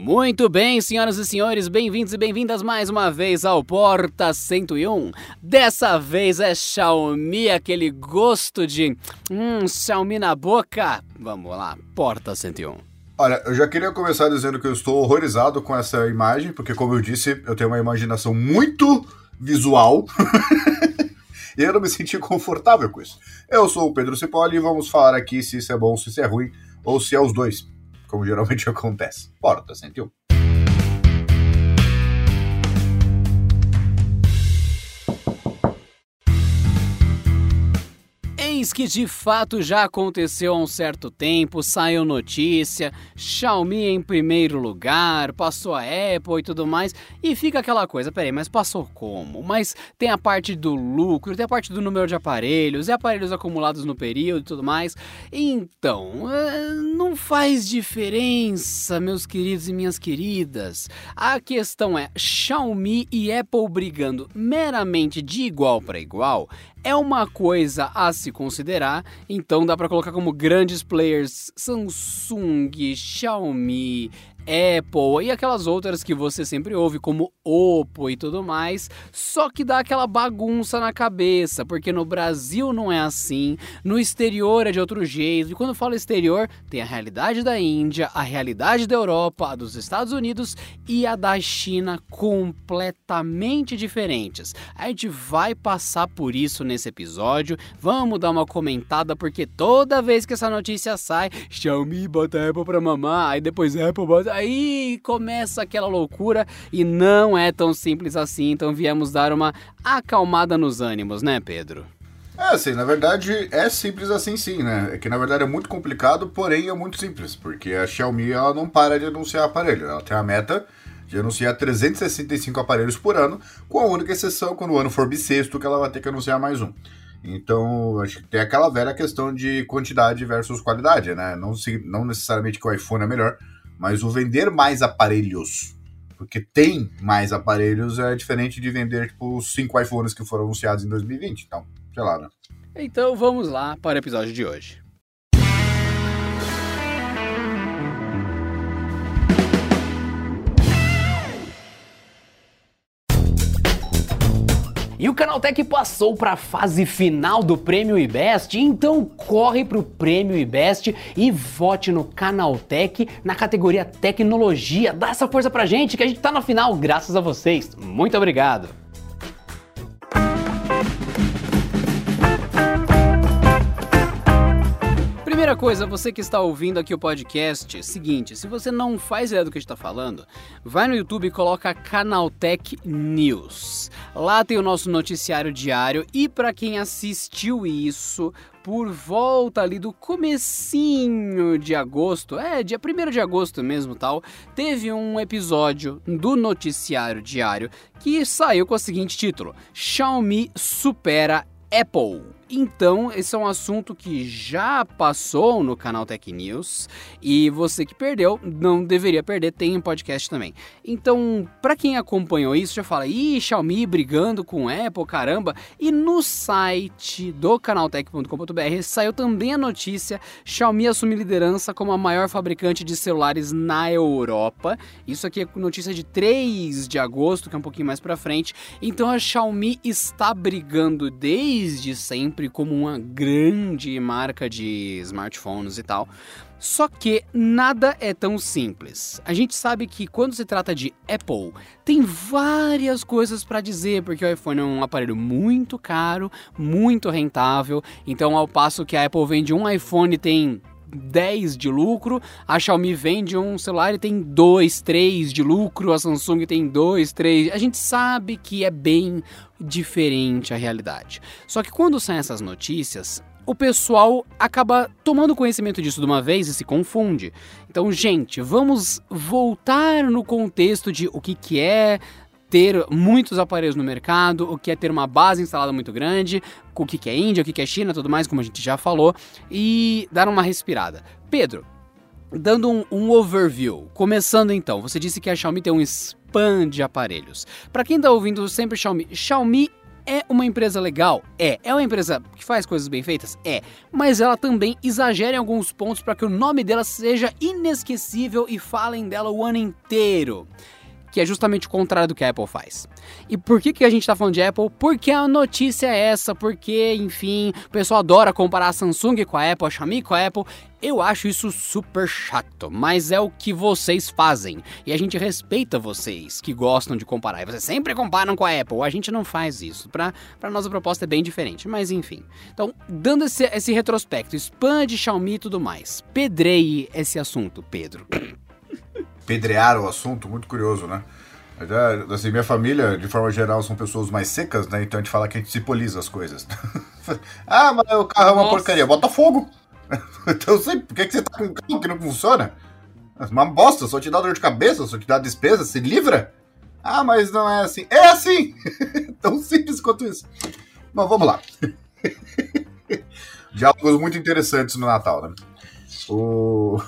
Muito bem, senhoras e senhores, bem-vindos e bem-vindas mais uma vez ao Porta 101. Dessa vez é Xiaomi, aquele gosto de hum, Xiaomi na boca. Vamos lá, Porta 101. Olha, eu já queria começar dizendo que eu estou horrorizado com essa imagem, porque como eu disse, eu tenho uma imaginação muito visual. e eu não me senti confortável com isso. Eu sou o Pedro Cipolli e vamos falar aqui se isso é bom, se isso é ruim, ou se é os dois como geralmente acontece. Porta 101. Eis que de fato já aconteceu há um certo tempo, saiu notícia, Xiaomi em primeiro lugar, passou a Apple e tudo mais, e fica aquela coisa, peraí, mas passou como? Mas tem a parte do lucro, tem a parte do número de aparelhos, e aparelhos acumulados no período e tudo mais. Então, é, não faz diferença, meus queridos e minhas queridas. A questão é Xiaomi e Apple brigando meramente de igual para igual é uma coisa a se considerar, então dá para colocar como grandes players Samsung, Xiaomi, Apple e aquelas outras que você sempre ouve, como Oppo e tudo mais, só que dá aquela bagunça na cabeça, porque no Brasil não é assim, no exterior é de outro jeito, e quando falo exterior, tem a realidade da Índia, a realidade da Europa, a dos Estados Unidos e a da China completamente diferentes. A gente vai passar por isso nesse episódio, vamos dar uma comentada, porque toda vez que essa notícia sai, Xiaomi bota Apple pra mamar, aí depois Apple bota aí começa aquela loucura e não é tão simples assim, então viemos dar uma acalmada nos ânimos, né, Pedro? É, assim, na verdade é simples assim sim, né? É que na verdade é muito complicado, porém é muito simples, porque a Xiaomi ela não para de anunciar aparelho, ela tem a meta de anunciar 365 aparelhos por ano, com a única exceção quando o ano for bissexto que ela vai ter que anunciar mais um. Então, acho que tem aquela velha questão de quantidade versus qualidade, né? Não, não necessariamente que o iPhone é melhor, mas o vender mais aparelhos, porque tem mais aparelhos, é diferente de vender, tipo, os cinco iPhones que foram anunciados em 2020. Então, sei lá, né? Então vamos lá para o episódio de hoje. E o Canaltech passou para a fase final do Prêmio IBEST, então corre para o Prêmio IBEST e vote no Canaltech na categoria Tecnologia. Dá essa força pra gente que a gente tá na final graças a vocês. Muito obrigado! Primeira coisa, você que está ouvindo aqui o podcast, seguinte, se você não faz ideia do que a gente está falando, vai no YouTube e coloca Canaltech News. Lá tem o nosso noticiário diário e para quem assistiu isso, por volta ali do comecinho de agosto, é, dia 1 de agosto mesmo tal, teve um episódio do noticiário diário que saiu com o seguinte título: Xiaomi supera Apple. Então, esse é um assunto que já passou no canal Tech News e você que perdeu não deveria perder, tem um podcast também. Então, para quem acompanhou isso, já fala: "Ih, Xiaomi brigando com Apple, caramba". E no site do canaltech.com.br saiu também a notícia: Xiaomi assume liderança como a maior fabricante de celulares na Europa. Isso aqui é notícia de 3 de agosto, que é um pouquinho mais para frente. Então, a Xiaomi está brigando desde sempre sempre como uma grande marca de smartphones e tal. Só que nada é tão simples. A gente sabe que quando se trata de Apple, tem várias coisas para dizer, porque o iPhone é um aparelho muito caro, muito rentável. Então, ao passo que a Apple vende um iPhone tem 10 de lucro, a Xiaomi vende um celular e tem 2, 3 de lucro, a Samsung tem 2, 3. A gente sabe que é bem diferente a realidade. Só que quando saem essas notícias, o pessoal acaba tomando conhecimento disso de uma vez e se confunde. Então, gente, vamos voltar no contexto de o que, que é ter muitos aparelhos no mercado, o que é ter uma base instalada muito grande, o que, é Índia, o que é China, tudo mais, como a gente já falou, e dar uma respirada. Pedro, dando um, um overview, começando então, você disse que a Xiaomi tem um spam de aparelhos. Para quem está ouvindo sempre Xiaomi, Xiaomi é uma empresa legal? É. É uma empresa que faz coisas bem feitas? É. Mas ela também exagera em alguns pontos para que o nome dela seja inesquecível e falem dela o ano inteiro que é justamente o contrário do que a Apple faz. E por que, que a gente está falando de Apple? Porque a notícia é essa, porque, enfim, o pessoal adora comparar a Samsung com a Apple, a Xiaomi com a Apple. Eu acho isso super chato, mas é o que vocês fazem. E a gente respeita vocês que gostam de comparar. E vocês sempre comparam com a Apple. A gente não faz isso. Para nós a proposta é bem diferente, mas enfim. Então, dando esse, esse retrospecto, expande Xiaomi e tudo mais. Pedreie esse assunto, Pedro. pedrear o assunto, muito curioso, né? Assim, minha família, de forma geral, são pessoas mais secas, né? Então a gente fala que a gente cipoliza as coisas. ah, mas o carro é uma Nossa. porcaria. Bota fogo! então eu sei, por que, que você tá com um carro que não funciona? Uma bosta, só te dá dor de cabeça, só te dá despesa, se livra. Ah, mas não é assim. É assim! Tão simples quanto isso. Mas vamos lá. Diálogos muito interessantes no Natal, né? O.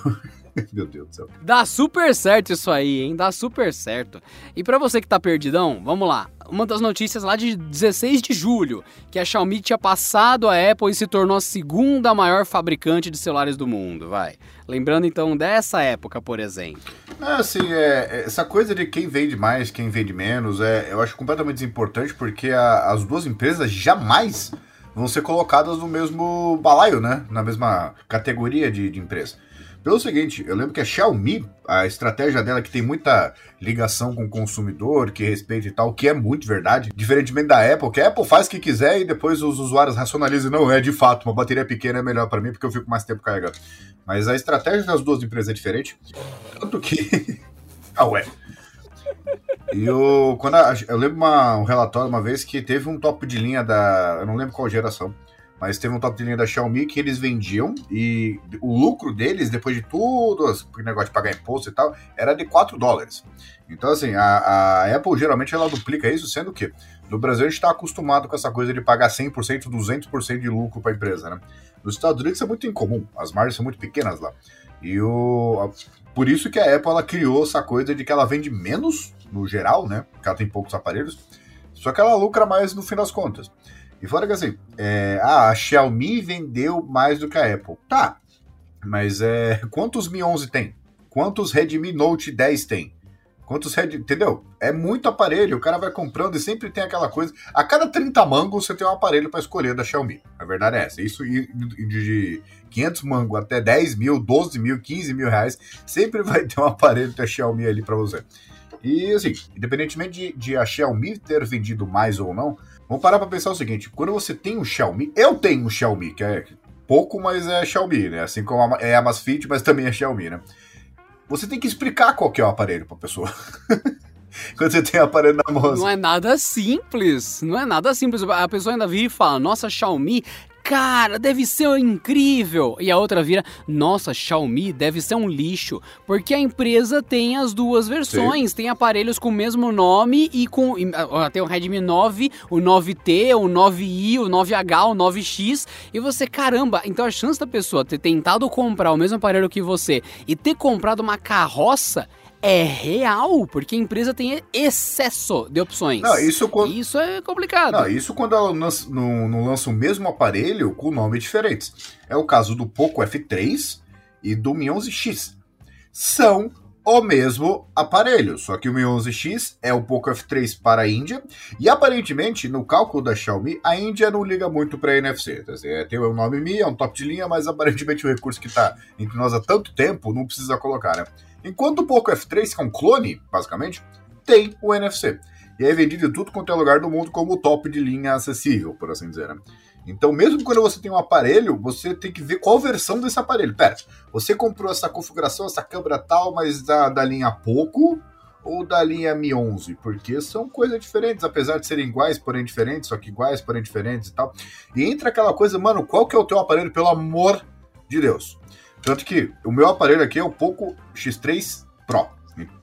Meu Deus do céu. Dá super certo isso aí, hein? Dá super certo. E para você que tá perdidão, vamos lá. Uma das notícias lá de 16 de julho, que a Xiaomi tinha passado a Apple e se tornou a segunda maior fabricante de celulares do mundo, vai. Lembrando então dessa época, por exemplo. É, assim, é, é, essa coisa de quem vende mais, quem vende menos, é, eu acho completamente desimportante porque a, as duas empresas jamais vão ser colocadas no mesmo balaio, né? Na mesma categoria de, de empresa. Pelo seguinte, eu lembro que a Xiaomi, a estratégia dela que tem muita ligação com o consumidor, que respeita e tal, que é muito verdade, diferentemente da Apple, que a Apple faz o que quiser e depois os usuários racionalizam, não, é de fato, uma bateria pequena é melhor para mim porque eu fico mais tempo carregando. Mas a estratégia das duas empresas é diferente, tanto que... ah, ué. E eu, quando a, eu lembro uma, um relatório uma vez que teve um top de linha da. Eu não lembro qual geração mas teve um top de linha da Xiaomi que eles vendiam e o lucro deles, depois de tudo, o negócio de pagar imposto e tal, era de 4 dólares. Então, assim, a, a Apple geralmente ela duplica isso, sendo que no Brasil a gente está acostumado com essa coisa de pagar 100%, 200% de lucro para a empresa, né? Nos Estados Unidos é muito incomum, as margens são muito pequenas lá. E o, por isso que a Apple ela criou essa coisa de que ela vende menos, no geral, né? Porque ela tem poucos aparelhos, só que ela lucra mais no fim das contas. E fora que assim, é, ah, a Xiaomi vendeu mais do que a Apple. Tá, mas é, quantos Mi 11 tem? Quantos Redmi Note 10 tem? Quantos Red... Entendeu? É muito aparelho, o cara vai comprando e sempre tem aquela coisa. A cada 30 mangos você tem um aparelho para escolher da Xiaomi. A verdade é essa. Isso de 500 mangos até 10 mil, 12 mil, 15 mil reais, sempre vai ter um aparelho da Xiaomi ali para você. E assim, independentemente de, de a Xiaomi ter vendido mais ou não, Vamos parar para pensar o seguinte: quando você tem um Xiaomi, eu tenho um Xiaomi, que é pouco, mas é Xiaomi, né? Assim como é a Amazfit, mas também é Xiaomi, né? Você tem que explicar qual que é o aparelho para pessoa. quando você tem o aparelho na mão. Não é nada simples. Não é nada simples. A pessoa ainda vira e fala: Nossa, Xiaomi cara, deve ser incrível. E a outra vira, nossa, Xiaomi deve ser um lixo. Porque a empresa tem as duas versões. Sim. Tem aparelhos com o mesmo nome e com. Tem o Redmi 9, o 9T, o 9i, o 9H, o 9X. E você, caramba, então a chance da pessoa ter tentado comprar o mesmo aparelho que você e ter comprado uma carroça é real, porque a empresa tem excesso de opções. Não, isso, quando... isso é complicado. Não, isso quando ela não, não, não lança o mesmo aparelho com nomes diferentes. É o caso do Poco F3 e do Mi 11X. São o mesmo aparelho, só que o Mi 11X é o Poco F3 para a Índia e aparentemente no cálculo da Xiaomi a Índia não liga muito para NFC. É, tem o nome Mi, é um top de linha, mas aparentemente o recurso que está entre nós há tanto tempo não precisa colocar, né? Enquanto o Poco F3, que é um clone, basicamente, tem o NFC. E é vendido em tudo quanto é lugar do mundo como top de linha acessível, por assim dizer. Né? Então, mesmo quando você tem um aparelho, você tem que ver qual versão desse aparelho. Pera, você comprou essa configuração, essa câmera tal, mas da, da linha Poco ou da linha Mi 11? Porque são coisas diferentes, apesar de serem iguais, porém diferentes, só que iguais, porém diferentes e tal. E entra aquela coisa, mano, qual que é o teu aparelho, pelo amor de Deus? Tanto que o meu aparelho aqui é o Poco X3 Pro.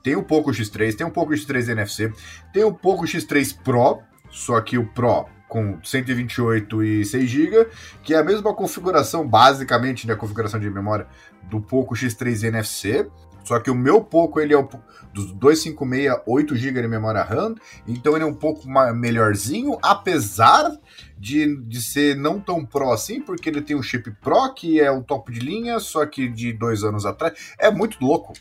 Tem o Poco X3, tem o Poco X3 NFC, tem o Poco X3 Pro, só que o Pro com 128 e 6 GB, que é a mesma configuração, basicamente, né, configuração de memória do Poco X3 NFC, Só que o meu Poco, ele é o dos 256, 8 GB de memória RAM, então ele é um pouco melhorzinho, apesar de, de ser não tão pro assim, porque ele tem um chip Pro, que é o top de linha, só que de dois anos atrás. É muito louco.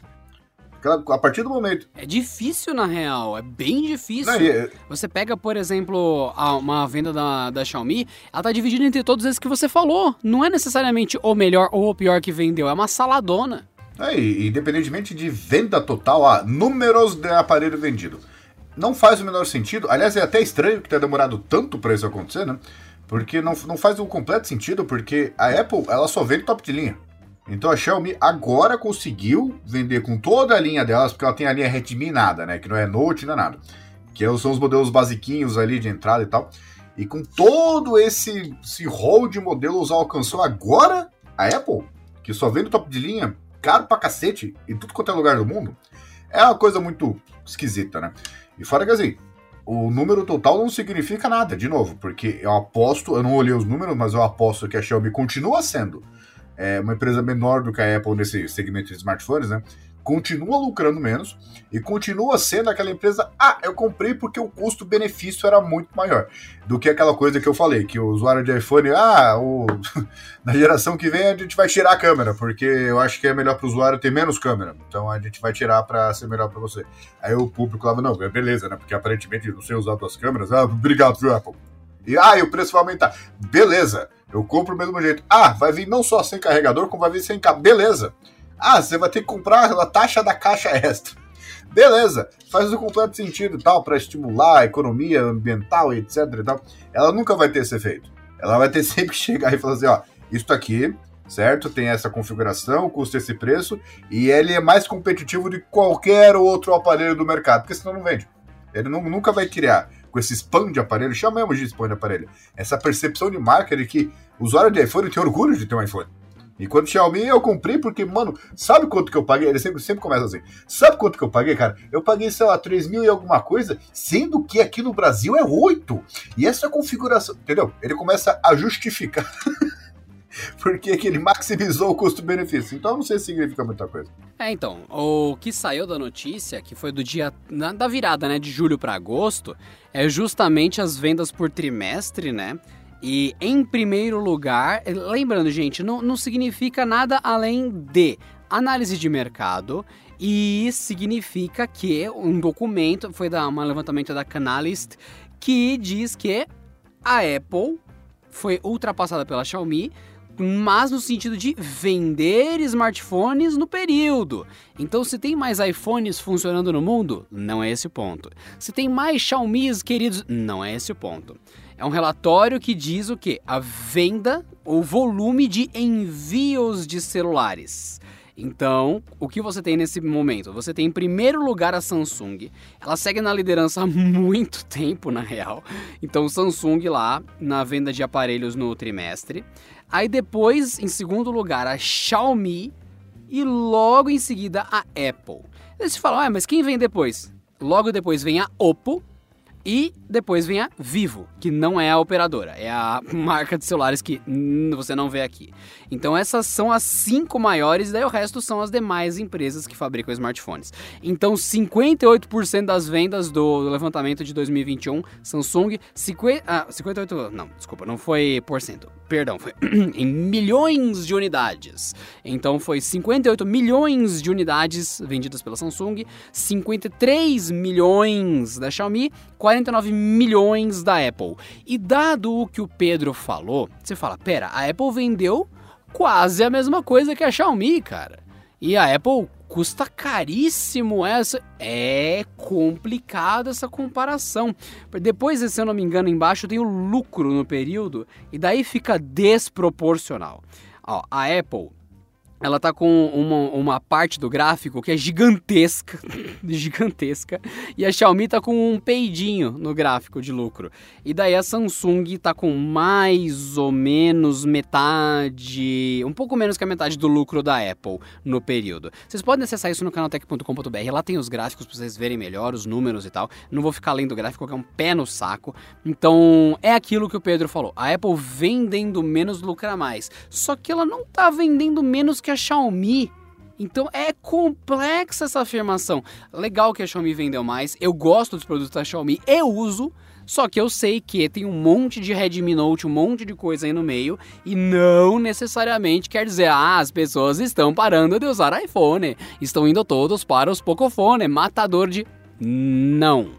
A partir do momento. É difícil, na real. É bem difícil. Não, é... Você pega, por exemplo, uma venda da, da Xiaomi, ela tá dividida entre todos esses que você falou. Não é necessariamente o melhor ou o pior que vendeu, é uma saladona. É, e, independentemente de venda total, ah, números de aparelho vendido. Não faz o menor sentido. Aliás, é até estranho que tenha demorado tanto para isso acontecer, né? Porque não, não faz o completo sentido, porque a Apple ela só vende top de linha. Então a Xiaomi agora conseguiu vender com toda a linha delas, porque ela tem a linha Redmi nada, né? Que não é Note, não é nada. Que é são os modelos basiquinhos ali de entrada e tal. E com todo esse, esse rol de modelos alcançou agora a Apple, que só vende top de linha, caro pra cacete, em tudo quanto é lugar do mundo. É uma coisa muito esquisita, né? E fora que assim, o número total não significa nada, de novo, porque eu aposto, eu não olhei os números, mas eu aposto que a Xiaomi continua sendo é, uma empresa menor do que a Apple nesse segmento de smartphones, né? Continua lucrando menos e continua sendo aquela empresa. Ah, eu comprei porque o custo-benefício era muito maior do que aquela coisa que eu falei, que o usuário de iPhone, ah, o, na geração que vem a gente vai tirar a câmera, porque eu acho que é melhor para o usuário ter menos câmera, então a gente vai tirar para ser melhor para você. Aí o público falava, não, é beleza, né? Porque aparentemente não sei usar duas câmeras, ah, obrigado, viu, Apple? E ah, e o preço vai aumentar. Beleza, eu compro do mesmo jeito. Ah, vai vir não só sem carregador, como vai vir sem cabo. Beleza. Ah, você vai ter que comprar a taxa da caixa extra. Beleza, faz o completo sentido tal, para estimular a economia ambiental etc e tal. Ela nunca vai ter esse efeito. Ela vai ter sempre que chegar e falar assim, ó, isso aqui, certo? Tem essa configuração, custa esse preço, e ele é mais competitivo de qualquer outro aparelho do mercado, porque senão não vende. Ele não, nunca vai criar com esse spam de aparelho, chamamos de spam de aparelho, essa percepção de marca de que o usuário de iPhone tem orgulho de ter um iPhone. E quando Xiaomi eu comprei porque, mano, sabe quanto que eu paguei? Ele sempre, sempre começa assim. Sabe quanto que eu paguei, cara? Eu paguei, sei lá, 3 mil e alguma coisa, sendo que aqui no Brasil é 8. E essa configuração, entendeu? Ele começa a justificar porque que ele maximizou o custo-benefício. Então não sei se significa muita coisa. É, então, o que saiu da notícia, que foi do dia da virada, né, de julho para agosto, é justamente as vendas por trimestre, né? E em primeiro lugar, lembrando, gente, não, não significa nada além de análise de mercado e significa que um documento foi da um levantamento da Canalist que diz que a Apple foi ultrapassada pela Xiaomi mas no sentido de vender smartphones no período. Então, se tem mais iPhones funcionando no mundo, não é esse o ponto. Se tem mais Xiaomi's queridos, não é esse o ponto. É um relatório que diz o que? A venda, o volume de envios de celulares. Então, o que você tem nesse momento? Você tem em primeiro lugar a Samsung. Ela segue na liderança há muito tempo, na real. Então, Samsung lá na venda de aparelhos no trimestre. Aí depois, em segundo lugar, a Xiaomi e logo em seguida a Apple. Aí você fala, ah, mas quem vem depois? Logo depois vem a Oppo, e depois vem a Vivo, que não é a operadora, é a marca de celulares que você não vê aqui. Então essas são as cinco maiores, daí o resto são as demais empresas que fabricam smartphones. Então 58% das vendas do levantamento de 2021, Samsung, 50, ah, 58, não, desculpa, não foi por cento, perdão, foi em milhões de unidades. Então foi 58 milhões de unidades vendidas pela Samsung, 53 milhões da Xiaomi, 49 milhões da Apple. E dado o que o Pedro falou, você fala, pera, a Apple vendeu quase a mesma coisa que a Xiaomi, cara. E a Apple custa caríssimo essa. É complicado essa comparação. Depois, se eu não me engano, embaixo tem o lucro no período e daí fica desproporcional. Ó, a Apple ela tá com uma, uma parte do gráfico que é gigantesca, gigantesca, e a Xiaomi tá com um peidinho no gráfico de lucro. E daí a Samsung tá com mais ou menos metade, um pouco menos que a metade do lucro da Apple no período. Vocês podem acessar isso no canaltech.com.br, lá tem os gráficos para vocês verem melhor, os números e tal. Não vou ficar lendo o gráfico, que é um pé no saco. Então, é aquilo que o Pedro falou. A Apple vendendo menos lucra mais. Só que ela não tá vendendo menos que a Xiaomi. Então é complexa essa afirmação. Legal que a Xiaomi vendeu mais, eu gosto dos produtos da Xiaomi, eu uso, só que eu sei que tem um monte de Redmi Note, um monte de coisa aí no meio, e não necessariamente quer dizer, ah, as pessoas estão parando de usar iPhone, estão indo todos para os Pocophone, matador de. Não.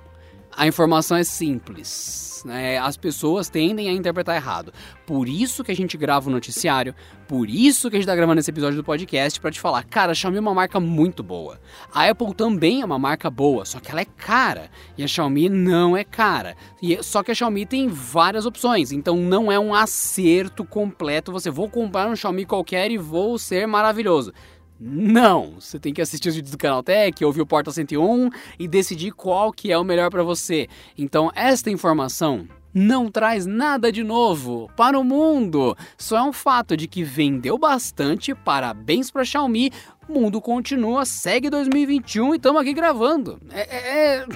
A informação é simples né? As pessoas tendem a interpretar errado. Por isso que a gente grava o noticiário, por isso que a gente tá gravando esse episódio do podcast para te falar, cara, a Xiaomi é uma marca muito boa. A Apple também é uma marca boa, só que ela é cara. E a Xiaomi não é cara. E, só que a Xiaomi tem várias opções, então não é um acerto completo. Você vou comprar um Xiaomi qualquer e vou ser maravilhoso. Não, você tem que assistir os vídeos do canal Tech, ouvir o Porta 101 e decidir qual que é o melhor para você. Então, esta informação não traz nada de novo para o mundo. Só é um fato de que vendeu bastante. Parabéns para Xiaomi. Mundo continua, segue 2021 e estamos aqui gravando. É, é, é,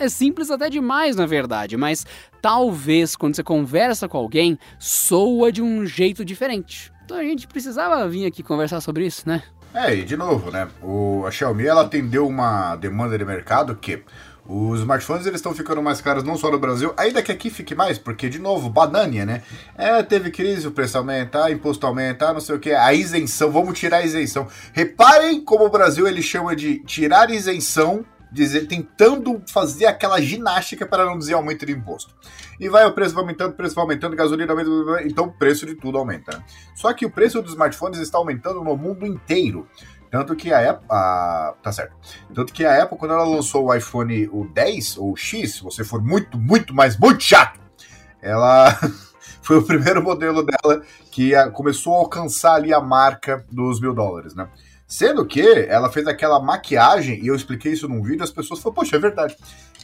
é simples até demais, na verdade, mas talvez quando você conversa com alguém, soa de um jeito diferente. Então a gente precisava vir aqui conversar sobre isso, né? É, e de novo, né? O, a Xiaomi ela atendeu uma demanda de mercado que os smartphones eles estão ficando mais caros não só no Brasil, ainda que aqui fique mais, porque de novo, banânia, né? É, teve crise, o preço aumenta, imposto aumenta, não sei o que, a isenção, vamos tirar a isenção. Reparem como o Brasil ele chama de tirar isenção dizer, tentando fazer aquela ginástica para não dizer aumento de imposto. E vai o preço aumentando, o preço aumentando, gasolina aumenta, então o preço de tudo aumenta. Né? Só que o preço dos smartphones está aumentando no mundo inteiro. Tanto que a Apple. A, tá certo. Tanto que a Apple, quando ela lançou o iPhone o 10 ou o X, se você for muito, muito, mas muito chato, ela. foi o primeiro modelo dela que começou a alcançar ali a marca dos mil dólares, né? Sendo que ela fez aquela maquiagem, e eu expliquei isso num vídeo, as pessoas falaram, poxa, é verdade.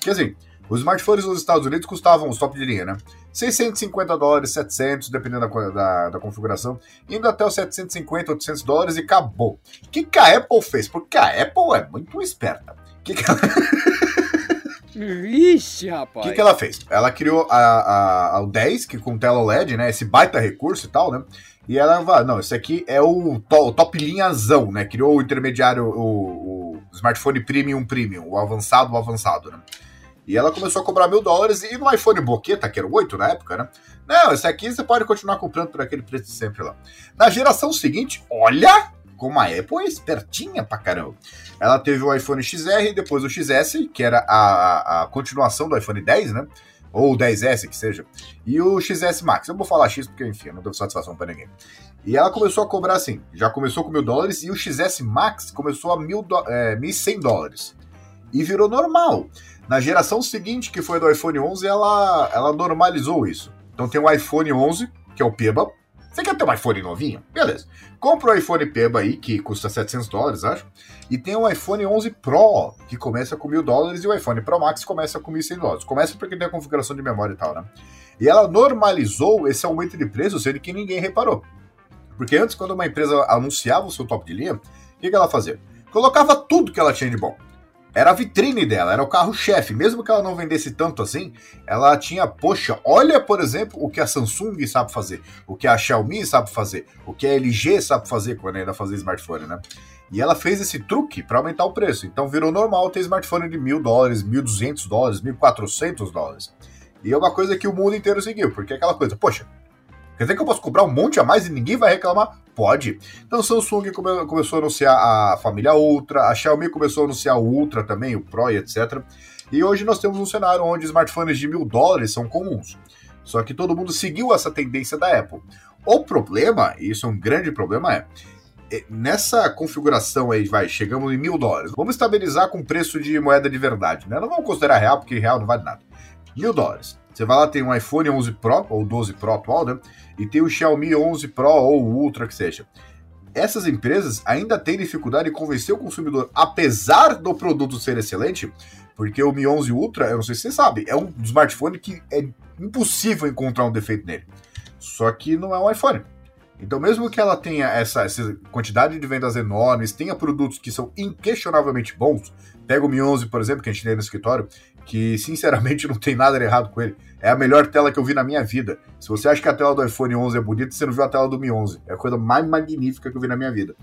Que assim, os smartphones nos Estados Unidos custavam, os top de linha, né? 650 dólares, 700, dependendo da, da, da, configuração, indo até os 750, 800 dólares e acabou. O que, que a Apple fez? Porque a Apple é muito esperta. O que, que ela... Vixe, rapaz. O que, que ela fez? Ela criou a, a, a, o 10, que com tela OLED, né? Esse baita recurso e tal, né? E ela vai, não, esse aqui é o, to, o top linhazão, né? Criou o intermediário, o, o, smartphone premium premium, o avançado, o avançado, né? E ela começou a cobrar mil dólares e no iPhone Boqueta, que era o 8 na época, né? Não, esse aqui você pode continuar comprando por aquele preço de sempre lá. Na geração seguinte, olha como a Apple é espertinha pra caramba. Ela teve o iPhone XR, depois o XS, que era a, a, a continuação do iPhone 10, né? Ou 10S que seja, e o XS Max. Eu vou falar X porque, enfim, eu não dou satisfação para ninguém. E ela começou a cobrar assim, já começou com mil dólares e o XS Max começou a mil é, 1.100 dólares. E virou normal. Na geração seguinte, que foi do iPhone 11, ela, ela normalizou isso. Então tem o iPhone 11, que é o Peba, você quer ter um iPhone novinho? Beleza. Compra o iPhone Peba aí, que custa 700 dólares, acho. E tem o iPhone 11 Pro, que começa com mil dólares, e o iPhone Pro Max começa com 1.100 dólares. Começa porque tem a configuração de memória e tal, né? E ela normalizou esse aumento de preço, sendo que ninguém reparou. Porque antes, quando uma empresa anunciava o seu top de linha, o que, que ela fazia? Colocava tudo que ela tinha de bom era a vitrine dela, era o carro-chefe. Mesmo que ela não vendesse tanto assim, ela tinha, poxa, olha, por exemplo, o que a Samsung sabe fazer, o que a Xiaomi sabe fazer, o que a LG sabe fazer quando ainda fazia smartphone, né? E ela fez esse truque para aumentar o preço. Então virou normal ter smartphone de mil dólares, mil duzentos dólares, mil quatrocentos dólares. E é uma coisa que o mundo inteiro seguiu, porque é aquela coisa, poxa, Quer dizer que eu posso cobrar um monte a mais e ninguém vai reclamar? Pode. Então, Samsung come começou a anunciar a família Ultra, a Xiaomi começou a anunciar o Ultra também, o Pro e etc. E hoje nós temos um cenário onde smartphones de mil dólares são comuns. Só que todo mundo seguiu essa tendência da Apple. O problema, e isso é um grande problema, é, é nessa configuração aí, vai, chegamos em mil dólares. Vamos estabilizar com preço de moeda de verdade, né? Não vamos considerar real, porque real não vale nada. Mil dólares. Você vai lá, tem um iPhone 11 Pro, ou 12 Pro atual, né? E tem o Xiaomi 11 Pro ou Ultra, que seja. Essas empresas ainda têm dificuldade em convencer o consumidor, apesar do produto ser excelente, porque o Mi 11 Ultra, eu não sei se você sabe, é um smartphone que é impossível encontrar um defeito nele. Só que não é um iPhone. Então, mesmo que ela tenha essa, essa, quantidade de vendas enormes, tenha produtos que são inquestionavelmente bons, pega o Mi 11, por exemplo, que a gente tem no escritório, que sinceramente não tem nada errado com ele. É a melhor tela que eu vi na minha vida. Se você acha que a tela do iPhone 11 é bonita, você não viu a tela do Mi 11. É a coisa mais magnífica que eu vi na minha vida.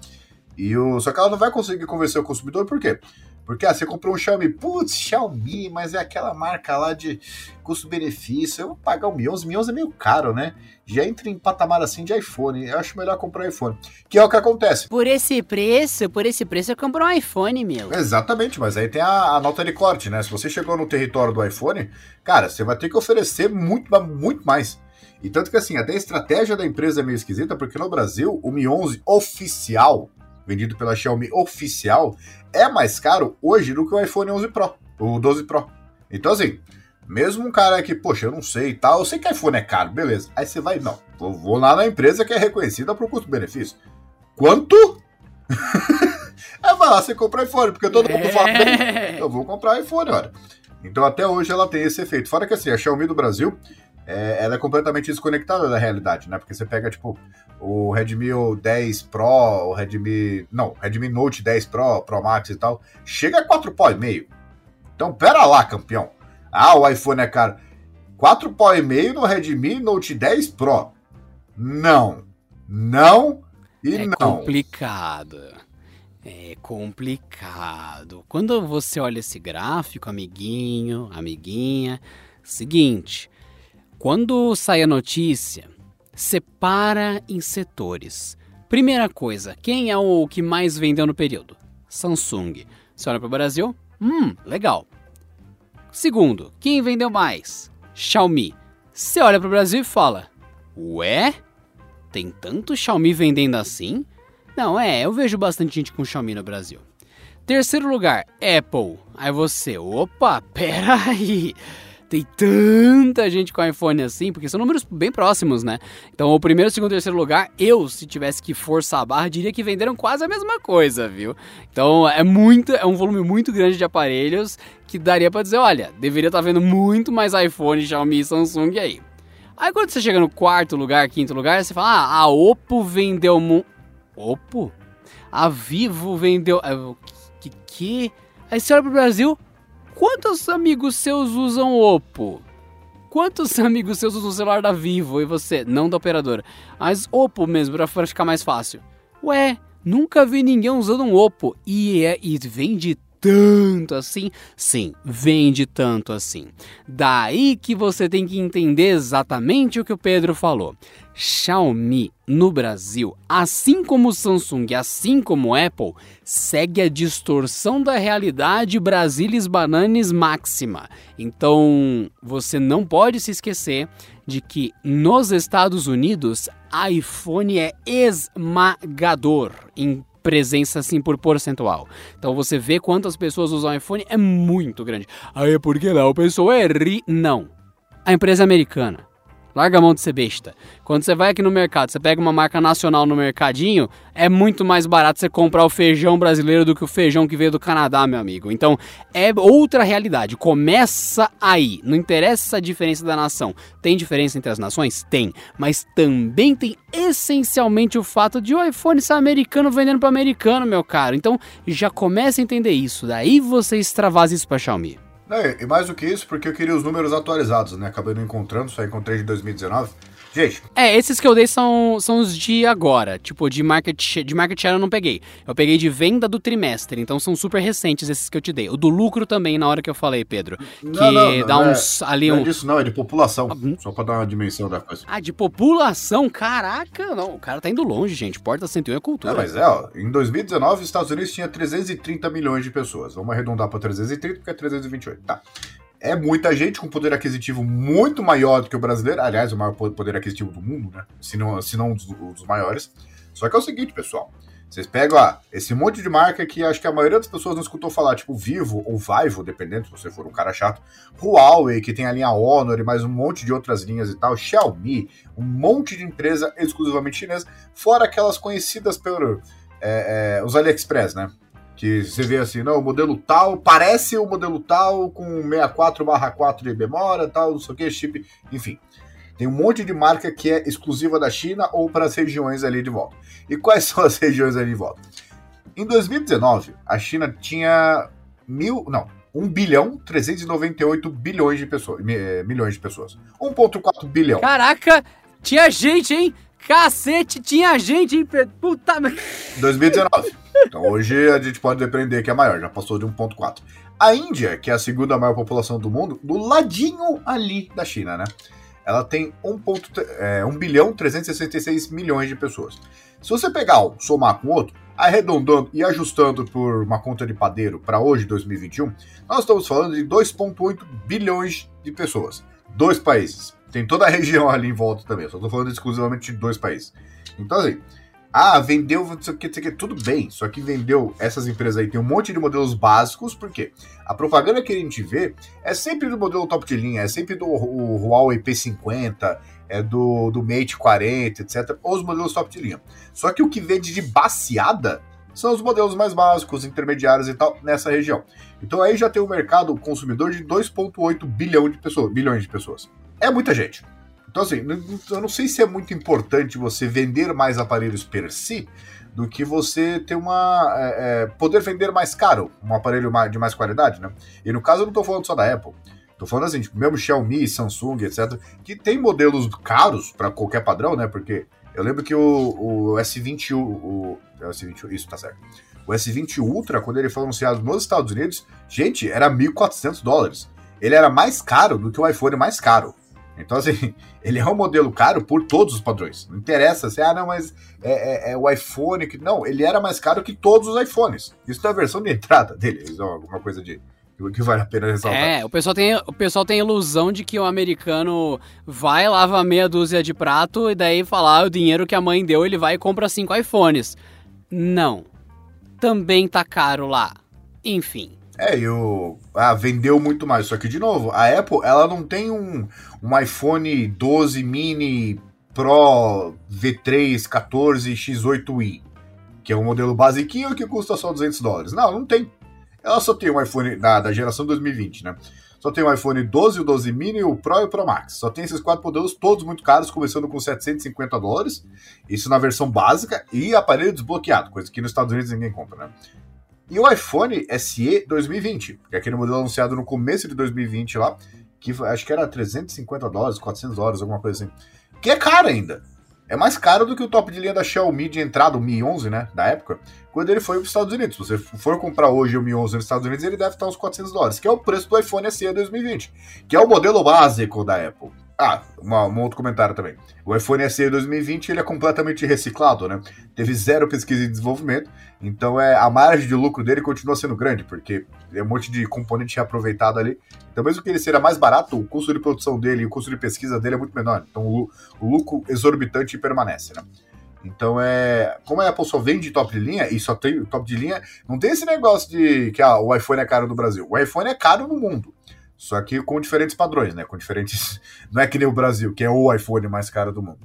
E o, só que ela não vai conseguir convencer o consumidor, por quê? Porque ah, você comprou um Xiaomi, putz, Xiaomi, mas é aquela marca lá de custo-benefício. Eu vou pagar o Mi 11, Mi 11 é meio caro, né? Já entra em patamar assim de iPhone. Eu acho melhor comprar iPhone. Que é o que acontece. Por esse preço, por esse preço eu compro um iPhone, meu. Exatamente, mas aí tem a, a nota de corte, né? Se você chegou no território do iPhone, cara, você vai ter que oferecer muito, muito mais. E tanto que assim, até a estratégia da empresa é meio esquisita, porque no Brasil, o Mi 11 oficial, vendido pela Xiaomi oficial, é mais caro hoje do que o iPhone 11 Pro, o 12 Pro. Então, assim, mesmo um cara que, poxa, eu não sei e tal, eu sei que iPhone é caro, beleza. Aí você vai, não, vou, lá na empresa que é reconhecida por custo-benefício. Quanto? Aí vai lá, você compra iPhone, porque todo mundo fala, bem, eu vou comprar iPhone, olha. Então até hoje ela tem esse efeito. Fora que assim, a Xiaomi do Brasil, é, ela é completamente desconectada da realidade, né? Porque você pega, tipo, o Redmi 10 Pro, o Redmi. Não, Redmi Note 10 Pro, Pro Max e tal, chega a 4 pó e meio. Então, pera lá, campeão. Ah, o iPhone é caro. 4 pó e meio no Redmi Note 10 Pro. Não. Não e é não. complicado. É complicado. Quando você olha esse gráfico, amiguinho, amiguinha, seguinte, quando sai a notícia, separa em setores. Primeira coisa, quem é o que mais vendeu no período? Samsung. Você olha para o Brasil? Hum, legal. Segundo, quem vendeu mais? Xiaomi. Você olha para o Brasil e fala: Ué? Tem tanto Xiaomi vendendo assim? Não, é, eu vejo bastante gente com Xiaomi no Brasil. Terceiro lugar, Apple. Aí você, opa, pera aí tem tanta gente com iPhone assim, porque são números bem próximos, né? Então, o primeiro, segundo e terceiro lugar, eu, se tivesse que forçar a barra, diria que venderam quase a mesma coisa, viu? Então, é muito, é um volume muito grande de aparelhos que daria para dizer, olha, deveria estar tá vendo muito mais iPhone, Xiaomi e Samsung aí. Aí quando você chega no quarto lugar, quinto lugar, você fala, ah, a Oppo vendeu... Mu... Oppo? A Vivo vendeu... É, que que? Aí você olha pro Brasil, Quantos amigos seus usam Oppo? Quantos amigos seus usam o celular da Vivo e você, não da operadora? Mas Oppo mesmo, pra ficar mais fácil. Ué, nunca vi ninguém usando um Oppo. E, é, e vende tanto assim? Sim, vende tanto assim. Daí que você tem que entender exatamente o que o Pedro falou. Xiaomi no Brasil, assim como Samsung, assim como Apple, segue a distorção da realidade Brasilis Bananes máxima. Então, você não pode se esquecer de que nos Estados Unidos, iPhone é esmagador em presença assim por percentual. Então você vê quantas pessoas usam iPhone é muito grande. Aí é porque lá o pessoal é ri. Não. A empresa é americana. Larga a mão de ser besta. Quando você vai aqui no mercado, você pega uma marca nacional no mercadinho, é muito mais barato você comprar o feijão brasileiro do que o feijão que veio do Canadá, meu amigo. Então, é outra realidade. Começa aí. Não interessa a diferença da nação. Tem diferença entre as nações? Tem. Mas também tem essencialmente o fato de o iPhone ser americano vendendo para americano, meu caro. Então, já começa a entender isso. Daí você extravasa isso para Xiaomi. E mais do que isso, porque eu queria os números atualizados, né? Acabei não encontrando, só encontrei de 2019. Gente. É, esses que eu dei são, são os de agora. Tipo, de market, share, de market share eu não peguei. Eu peguei de venda do trimestre, então são super recentes esses que eu te dei. O do lucro também, na hora que eu falei, Pedro. Que não, não, dá uns. É, ali não um... é disso, não, é de população. Ah, hum? só pra dar uma dimensão da coisa. Ah, de população? Caraca, não. O cara tá indo longe, gente. Porta 101 é cultura. É, mas é, ó. Em 2019, os Estados Unidos tinha 330 milhões de pessoas. Vamos arredondar pra 330, porque é 328. Tá é muita gente com poder aquisitivo muito maior do que o brasileiro. Aliás, o maior poder aquisitivo do mundo, né? Se não, se não um dos, dos maiores. Só que é o seguinte, pessoal. Vocês pegam ah, esse monte de marca que acho que a maioria das pessoas não escutou falar, tipo Vivo ou Vivo, dependendo se você for um cara chato. Huawei, que tem a linha Honor e mais um monte de outras linhas e tal. Xiaomi, um monte de empresa exclusivamente chinesa, fora aquelas conhecidas pelo é, é, os AliExpress, né? Que você vê assim, não, o modelo tal parece o modelo tal com 64/4 de memória, tal, não sei o que, chip, enfim. Tem um monte de marca que é exclusiva da China ou para as regiões ali de volta. E quais são as regiões ali de volta? Em 2019, a China tinha mil, não, 1 bilhão 398 bilhões de pessoas, eh, milhões de pessoas. 1.4 bilhão. Caraca, tinha gente, hein? Cacete, tinha gente, hein? Puta 2019. Então hoje a gente pode depreender que é maior, já passou de 1,4. A Índia, que é a segunda maior população do mundo, do ladinho ali da China, né? Ela tem 1, é, 1 bilhão 366 milhões de pessoas. Se você pegar somar com outro, arredondando e ajustando por uma conta de padeiro para hoje, 2021, nós estamos falando de 2,8 bilhões de pessoas. Dois países. Tem toda a região ali em volta também. Só estou falando exclusivamente de dois países. Então, assim, ah, vendeu, não sei o que, tudo bem. Só que vendeu essas empresas aí, tem um monte de modelos básicos, porque a propaganda que a gente vê é sempre do modelo top de linha, é sempre do Huawei P50, é do, do Mate 40, etc. Ou os modelos top de linha. Só que o que vende de baseada são os modelos mais básicos, intermediários e tal, nessa região. Então aí já tem um mercado consumidor de 2,8 bilhão de pessoas, bilhões de pessoas. É muita gente. Então, assim, eu não sei se é muito importante você vender mais aparelhos per si do que você ter uma. É, é, poder vender mais caro um aparelho de mais qualidade, né? E no caso, eu não estou falando só da Apple. Tô falando assim, tipo, mesmo Xiaomi, Samsung, etc., que tem modelos caros para qualquer padrão, né? Porque eu lembro que o, o S20, o, o S20, isso tá certo. O S20 Ultra, quando ele foi anunciado nos Estados Unidos, gente, era 1.400 dólares. Ele era mais caro do que o iPhone mais caro. Então, assim, ele é um modelo caro por todos os padrões. Não interessa se, ah, não, mas é, é, é, o iPhone que. Não, ele era mais caro que todos os iPhones. Isso é a versão de entrada dele, isso é alguma coisa de. Que vale a pena ressaltar. É, o pessoal, tem, o pessoal tem ilusão de que o americano vai, lava meia dúzia de prato e daí falar ah, o dinheiro que a mãe deu, ele vai e compra cinco iPhones. Não. Também tá caro lá. Enfim. É, e o. Ah, vendeu muito mais. Só que, de novo, a Apple, ela não tem um, um iPhone 12 mini Pro V3 14 X8i, que é um modelo basiquinho que custa só 200 dólares. Não, não tem. Ela só tem um iPhone da, da geração 2020, né? Só tem o iPhone 12, o 12 mini, o Pro e o Pro Max. Só tem esses quatro modelos, todos muito caros, começando com 750 dólares. Isso na versão básica e aparelho desbloqueado, coisa que nos Estados Unidos ninguém compra, né? E o iPhone SE 2020, que é aquele modelo anunciado no começo de 2020 lá, que acho que era 350 dólares, 400 dólares, alguma coisa assim. Que é caro ainda. É mais caro do que o top de linha da Xiaomi de entrada, o Mi 11, né, da época, quando ele foi para os Estados Unidos. Se você for comprar hoje o Mi 11 nos Estados Unidos, ele deve estar uns 400 dólares, que é o preço do iPhone SE 2020, que é o modelo básico da Apple. Ah, uma, um outro comentário também. O iPhone SE 2020 ele é completamente reciclado, né? Teve zero pesquisa e desenvolvimento, então é a margem de lucro dele continua sendo grande, porque é um monte de componente reaproveitado ali. Então, mesmo que ele seja mais barato, o custo de produção dele e o custo de pesquisa dele é muito menor. Então, o, o lucro exorbitante permanece, né? Então é. Como a Apple só vende top de linha e só tem top de linha, não tem esse negócio de que ah, o iPhone é caro no Brasil. O iPhone é caro no mundo. Só que com diferentes padrões, né? Com diferentes. Não é que nem o Brasil, que é o iPhone mais caro do mundo.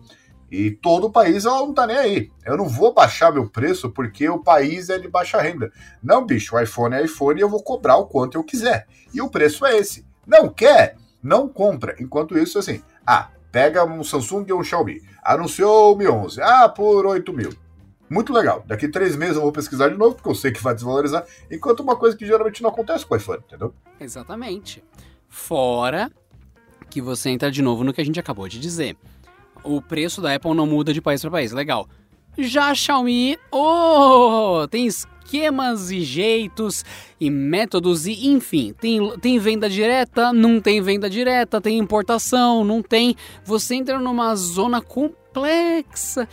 E todo o país ela não tá nem aí. Eu não vou baixar meu preço porque o país é de baixa renda. Não, bicho, o iPhone é iPhone e eu vou cobrar o quanto eu quiser. E o preço é esse. Não quer? Não compra. Enquanto isso, assim, ah, pega um Samsung ou um Xiaomi. Anunciou o Mi 11. Ah, por 8 mil. Muito legal. Daqui três meses eu vou pesquisar de novo, porque eu sei que vai desvalorizar. Enquanto uma coisa que geralmente não acontece com o iPhone, entendeu? Exatamente. Fora que você entra de novo no que a gente acabou de dizer. O preço da Apple não muda de país para país. Legal. Já a Xiaomi, oh, tem esquemas e jeitos e métodos e enfim, tem, tem venda direta, não tem venda direta, tem importação, não tem. Você entra numa zona complexa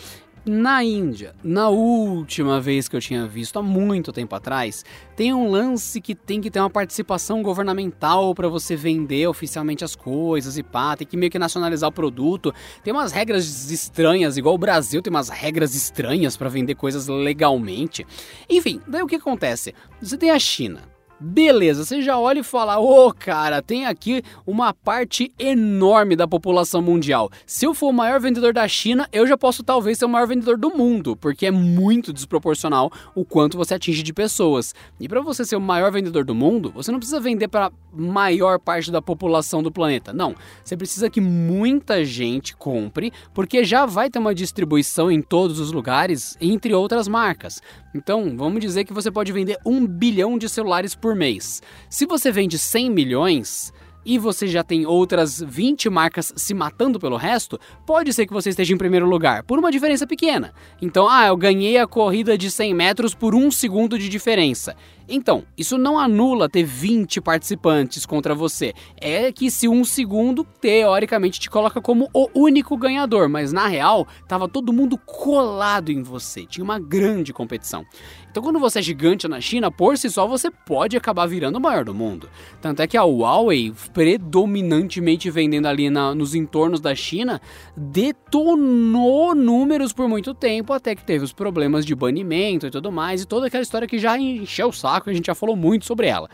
na Índia, na última vez que eu tinha visto, há muito tempo atrás, tem um lance que tem que ter uma participação governamental para você vender oficialmente as coisas e pá, tem que meio que nacionalizar o produto. Tem umas regras estranhas, igual o Brasil tem umas regras estranhas para vender coisas legalmente. Enfim, daí o que acontece? Você tem a China, Beleza, você já olha e fala: ô oh, cara, tem aqui uma parte enorme da população mundial. Se eu for o maior vendedor da China, eu já posso talvez ser o maior vendedor do mundo, porque é muito desproporcional o quanto você atinge de pessoas. E para você ser o maior vendedor do mundo, você não precisa vender para maior parte da população do planeta. Não, você precisa que muita gente compre, porque já vai ter uma distribuição em todos os lugares, entre outras marcas. Então, vamos dizer que você pode vender um bilhão de celulares por mês. Se você vende 100 milhões, e você já tem outras 20 marcas se matando pelo resto, pode ser que você esteja em primeiro lugar, por uma diferença pequena. Então, ah, eu ganhei a corrida de 100 metros por um segundo de diferença. Então, isso não anula ter 20 participantes contra você. É que se um segundo, teoricamente, te coloca como o único ganhador, mas na real, tava todo mundo colado em você. Tinha uma grande competição. Então, quando você é gigante na China, por si só, você pode acabar virando o maior do mundo. Tanto é que a Huawei, predominantemente vendendo ali na, nos entornos da China, detonou números por muito tempo, até que teve os problemas de banimento e tudo mais, e toda aquela história que já encheu o saco, a gente já falou muito sobre ela.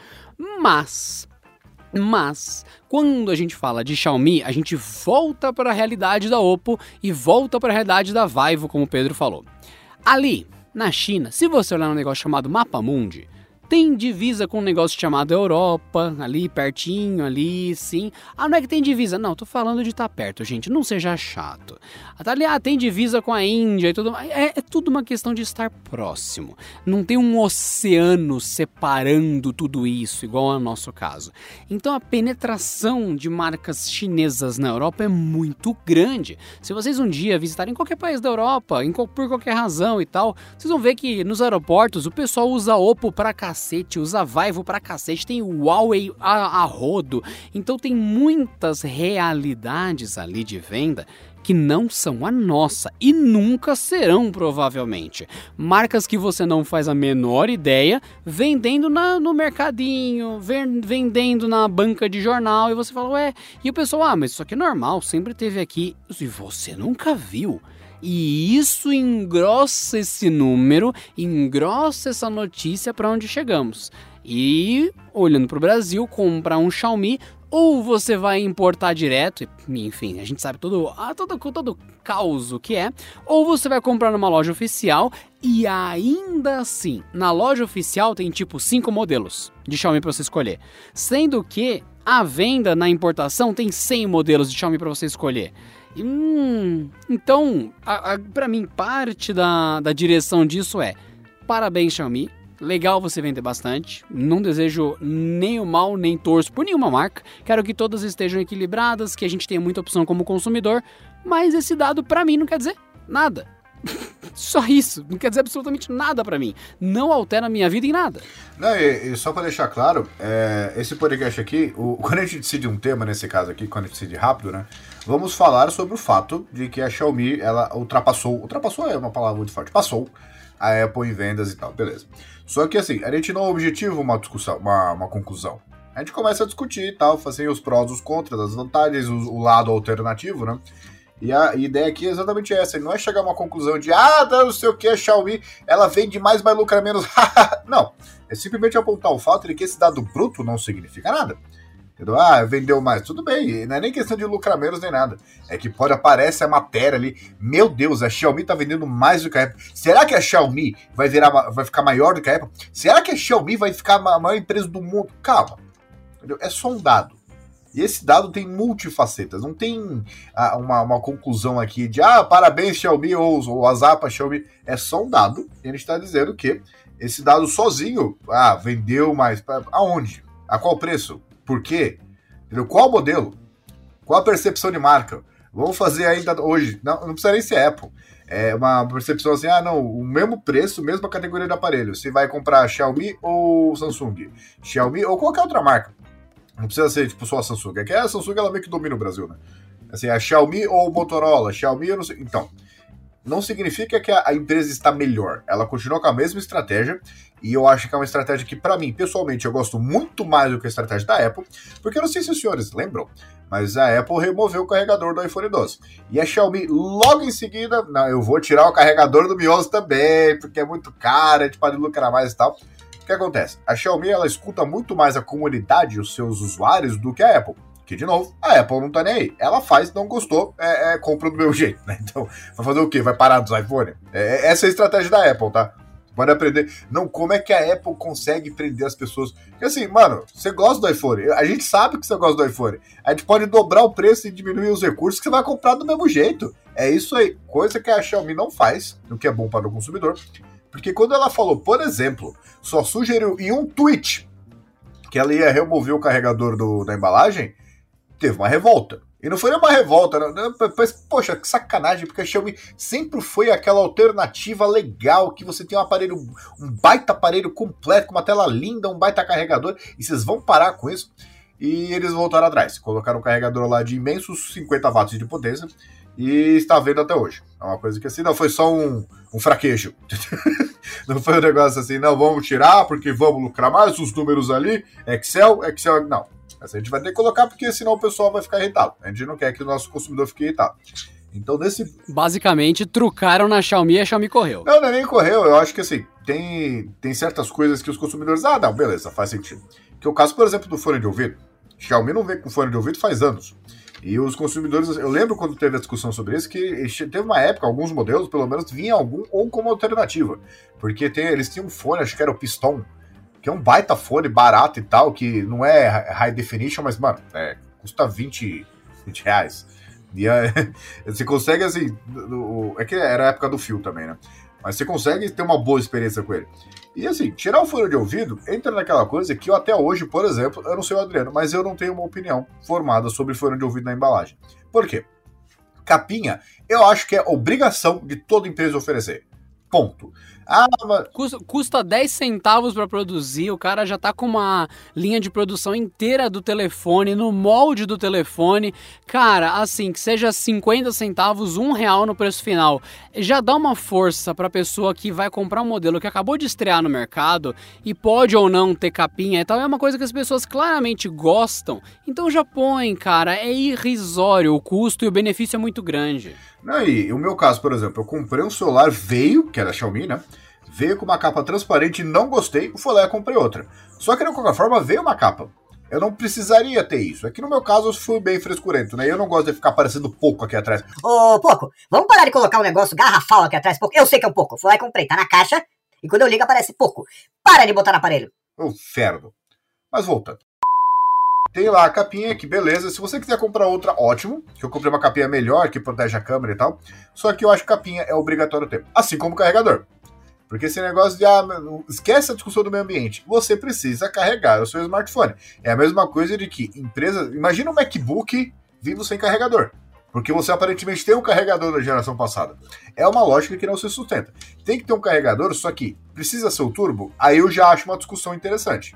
Mas mas, quando a gente fala de Xiaomi, a gente volta para a realidade da Oppo e volta para a realidade da Vivo, como o Pedro falou. Ali, na China, se você olhar um negócio chamado Mapa Mundi, tem divisa com um negócio chamado Europa, ali pertinho, ali, sim. Ah, não é que tem divisa. Não, tô falando de estar tá perto, gente. Não seja chato. Tá ali, ah, tem divisa com a Índia e tudo. É, é tudo uma questão de estar próximo. Não tem um oceano separando tudo isso, igual é o nosso caso. Então a penetração de marcas chinesas na Europa é muito grande. Se vocês um dia visitarem qualquer país da Europa, em, por qualquer razão e tal, vocês vão ver que nos aeroportos o pessoal usa Oppo pra caçar cacete, usa Vivo pra cacete, tem Huawei a, a rodo. Então tem muitas realidades ali de venda que não são a nossa e nunca serão, provavelmente. Marcas que você não faz a menor ideia, vendendo na, no mercadinho, vendendo na banca de jornal, e você fala, ué, e o pessoal, ah, mas isso aqui é normal, sempre teve aqui, e você nunca viu. E isso engrossa esse número, engrossa essa notícia para onde chegamos. E olhando para o Brasil, comprar um Xiaomi ou você vai importar direto, enfim, a gente sabe todo, ah, todo, todo caos que é, ou você vai comprar numa loja oficial e ainda assim, na loja oficial tem tipo 5 modelos de Xiaomi para você escolher, sendo que a venda na importação tem 100 modelos de Xiaomi para você escolher. Hum, então, para mim, parte da, da direção disso é: parabéns, Xiaomi. Legal você vender bastante. Não desejo nem o mal, nem torço por nenhuma marca. Quero que todas estejam equilibradas, que a gente tenha muita opção como consumidor. Mas esse dado, para mim, não quer dizer nada. Só isso, não quer dizer absolutamente nada para mim. Não altera a minha vida em nada. Não, e, e só para deixar claro, é, esse podcast aqui, o, quando a gente decide um tema, nesse caso aqui, quando a gente decide rápido, né? Vamos falar sobre o fato de que a Xiaomi, ela ultrapassou, ultrapassou é uma palavra muito forte, passou a Apple em vendas e tal, beleza. Só que assim, a gente não objetiva uma discussão, uma, uma conclusão. A gente começa a discutir e tal, fazer os prós, os contras, as vantagens, o, o lado alternativo, né? E a ideia aqui é exatamente essa, não é chegar a uma conclusão de ah, não sei o que, a Xiaomi, ela vende mais, mas lucra menos. não, é simplesmente apontar o fato de que esse dado bruto não significa nada. Entendeu? Ah, vendeu mais. Tudo bem, não é nem questão de lucrar menos nem nada. É que pode aparecer a matéria ali. Meu Deus, a Xiaomi tá vendendo mais do que a Apple. Será que a Xiaomi vai, virar, vai ficar maior do que a Apple? Será que a Xiaomi vai ficar a maior empresa do mundo? Calma. Entendeu? É só um dado. E esse dado tem multifacetas, não tem ah, uma, uma, conclusão aqui de ah, parabéns Xiaomi ou, ou Azapa Xiaomi. É só um dado e a gente está dizendo que esse dado sozinho, ah, vendeu mais. Pra, aonde? A qual preço? Por quê? Entendeu? Qual modelo? Qual a percepção de marca? Vamos fazer ainda hoje. Não, não precisa nem ser Apple. É uma percepção assim, ah, não, o mesmo preço, mesma categoria de aparelho. Você vai comprar Xiaomi ou Samsung? Xiaomi ou qualquer outra marca. Não precisa ser, tipo, só a Samsung. É que a Samsung, ela meio que domina o Brasil, né? Assim, a Xiaomi ou Motorola. Xiaomi, eu não sei. Então, não significa que a, empresa está melhor. Ela continua com a mesma estratégia. E eu acho que é uma estratégia que, para mim, pessoalmente, eu gosto muito mais do que a estratégia da Apple. Porque eu não sei se os senhores lembram, mas a Apple removeu o carregador do iPhone 12. E a Xiaomi, logo em seguida, não, eu vou tirar o carregador do Mi 11 também, porque é muito caro, a gente pode lucrar mais e tal. O que acontece? A Xiaomi ela escuta muito mais a comunidade, os seus usuários, do que a Apple. Que, de novo, a Apple não tá nem aí. Ela faz, não gostou, é, é compra do meu jeito, né? Então, vai fazer o quê? Vai parar dos iPhone? É, é, essa é a estratégia da Apple, tá? Pode aprender. Não, como é que a Apple consegue prender as pessoas? Porque assim, mano, você gosta do iPhone. A gente sabe que você gosta do iPhone. A gente pode dobrar o preço e diminuir os recursos que você vai comprar do mesmo jeito. É isso aí. Coisa que a Xiaomi não faz, o que é bom para o consumidor. Porque quando ela falou, por exemplo, só sugeriu em um tweet que ela ia remover o carregador do, da embalagem, teve uma revolta. E não foi uma revolta, não, mas, poxa, que sacanagem, porque a Xiaomi sempre foi aquela alternativa legal, que você tem um aparelho, um baita aparelho completo, com uma tela linda, um baita carregador, e vocês vão parar com isso. E eles voltaram atrás, colocaram um carregador lá de imensos 50 watts de potência, e está vendo até hoje. É uma coisa que assim, não foi só um, um fraquejo. não foi um negócio assim, não, vamos tirar porque vamos lucrar mais, os números ali, Excel, Excel, não essa a gente vai ter que colocar porque senão o pessoal vai ficar irritado. A gente não quer que o nosso consumidor fique irritado. Então, nesse. Basicamente, trucaram na Xiaomi e a Xiaomi correu. Não, não é nem correu. Eu acho que assim, tem, tem certas coisas que os consumidores. Ah, não, beleza, faz sentido. Que o caso, por exemplo, do fone de ouvido. Xiaomi não vem com fone de ouvido faz anos. E os consumidores, eu lembro quando teve a discussão sobre isso, que teve uma época, alguns modelos, pelo menos, vinha algum ou como alternativa. Porque tem, eles tinham um fone, acho que era o Piston, que é um baita fone barato e tal, que não é high definition, mas, mano, é, custa 20, 20 reais. E é, você consegue, assim, é que era a época do fio também, né? Mas você consegue ter uma boa experiência com ele. E assim, tirar o fone de ouvido entra naquela coisa que eu até hoje, por exemplo, eu não sei o Adriano, mas eu não tenho uma opinião formada sobre fone de ouvido na embalagem. Por quê? Capinha, eu acho que é obrigação de toda empresa oferecer. Ponto. Ah, mas... custa, custa 10 centavos para produzir, o cara já tá com uma linha de produção inteira do telefone, no molde do telefone. Cara, assim, que seja 50 centavos, um real no preço final, já dá uma força pra pessoa que vai comprar um modelo que acabou de estrear no mercado e pode ou não ter capinha e tal. É uma coisa que as pessoas claramente gostam. Então já põe, cara, é irrisório o custo e o benefício é muito grande. Não, e o meu caso, por exemplo, eu comprei um celular, veio, que era Xiaomi, né? Veio com uma capa transparente, não gostei, lá e comprei outra. Só que de qualquer forma veio uma capa. Eu não precisaria ter isso. Aqui no meu caso eu fui bem frescurento, né? Eu não gosto de ficar aparecendo pouco aqui atrás. Ô, Poco, vamos parar de colocar um negócio garrafal aqui atrás, porque eu sei que é um pouco. Fui lá e comprei, tá na caixa, e quando eu ligo aparece pouco. Para de botar no aparelho. Ô, ferno. Mas voltando. Tem lá a capinha, que beleza. Se você quiser comprar outra, ótimo. Que eu comprei uma capinha melhor, que protege a câmera e tal. Só que eu acho que capinha é obrigatório ter. Assim como o carregador. Porque esse negócio de ah, esquece a discussão do meio ambiente. Você precisa carregar o seu smartphone. É a mesma coisa de que empresa. Imagina um MacBook vindo sem carregador. Porque você aparentemente tem um carregador da geração passada. É uma lógica que não se sustenta. Tem que ter um carregador, só que precisa ser o turbo, aí eu já acho uma discussão interessante.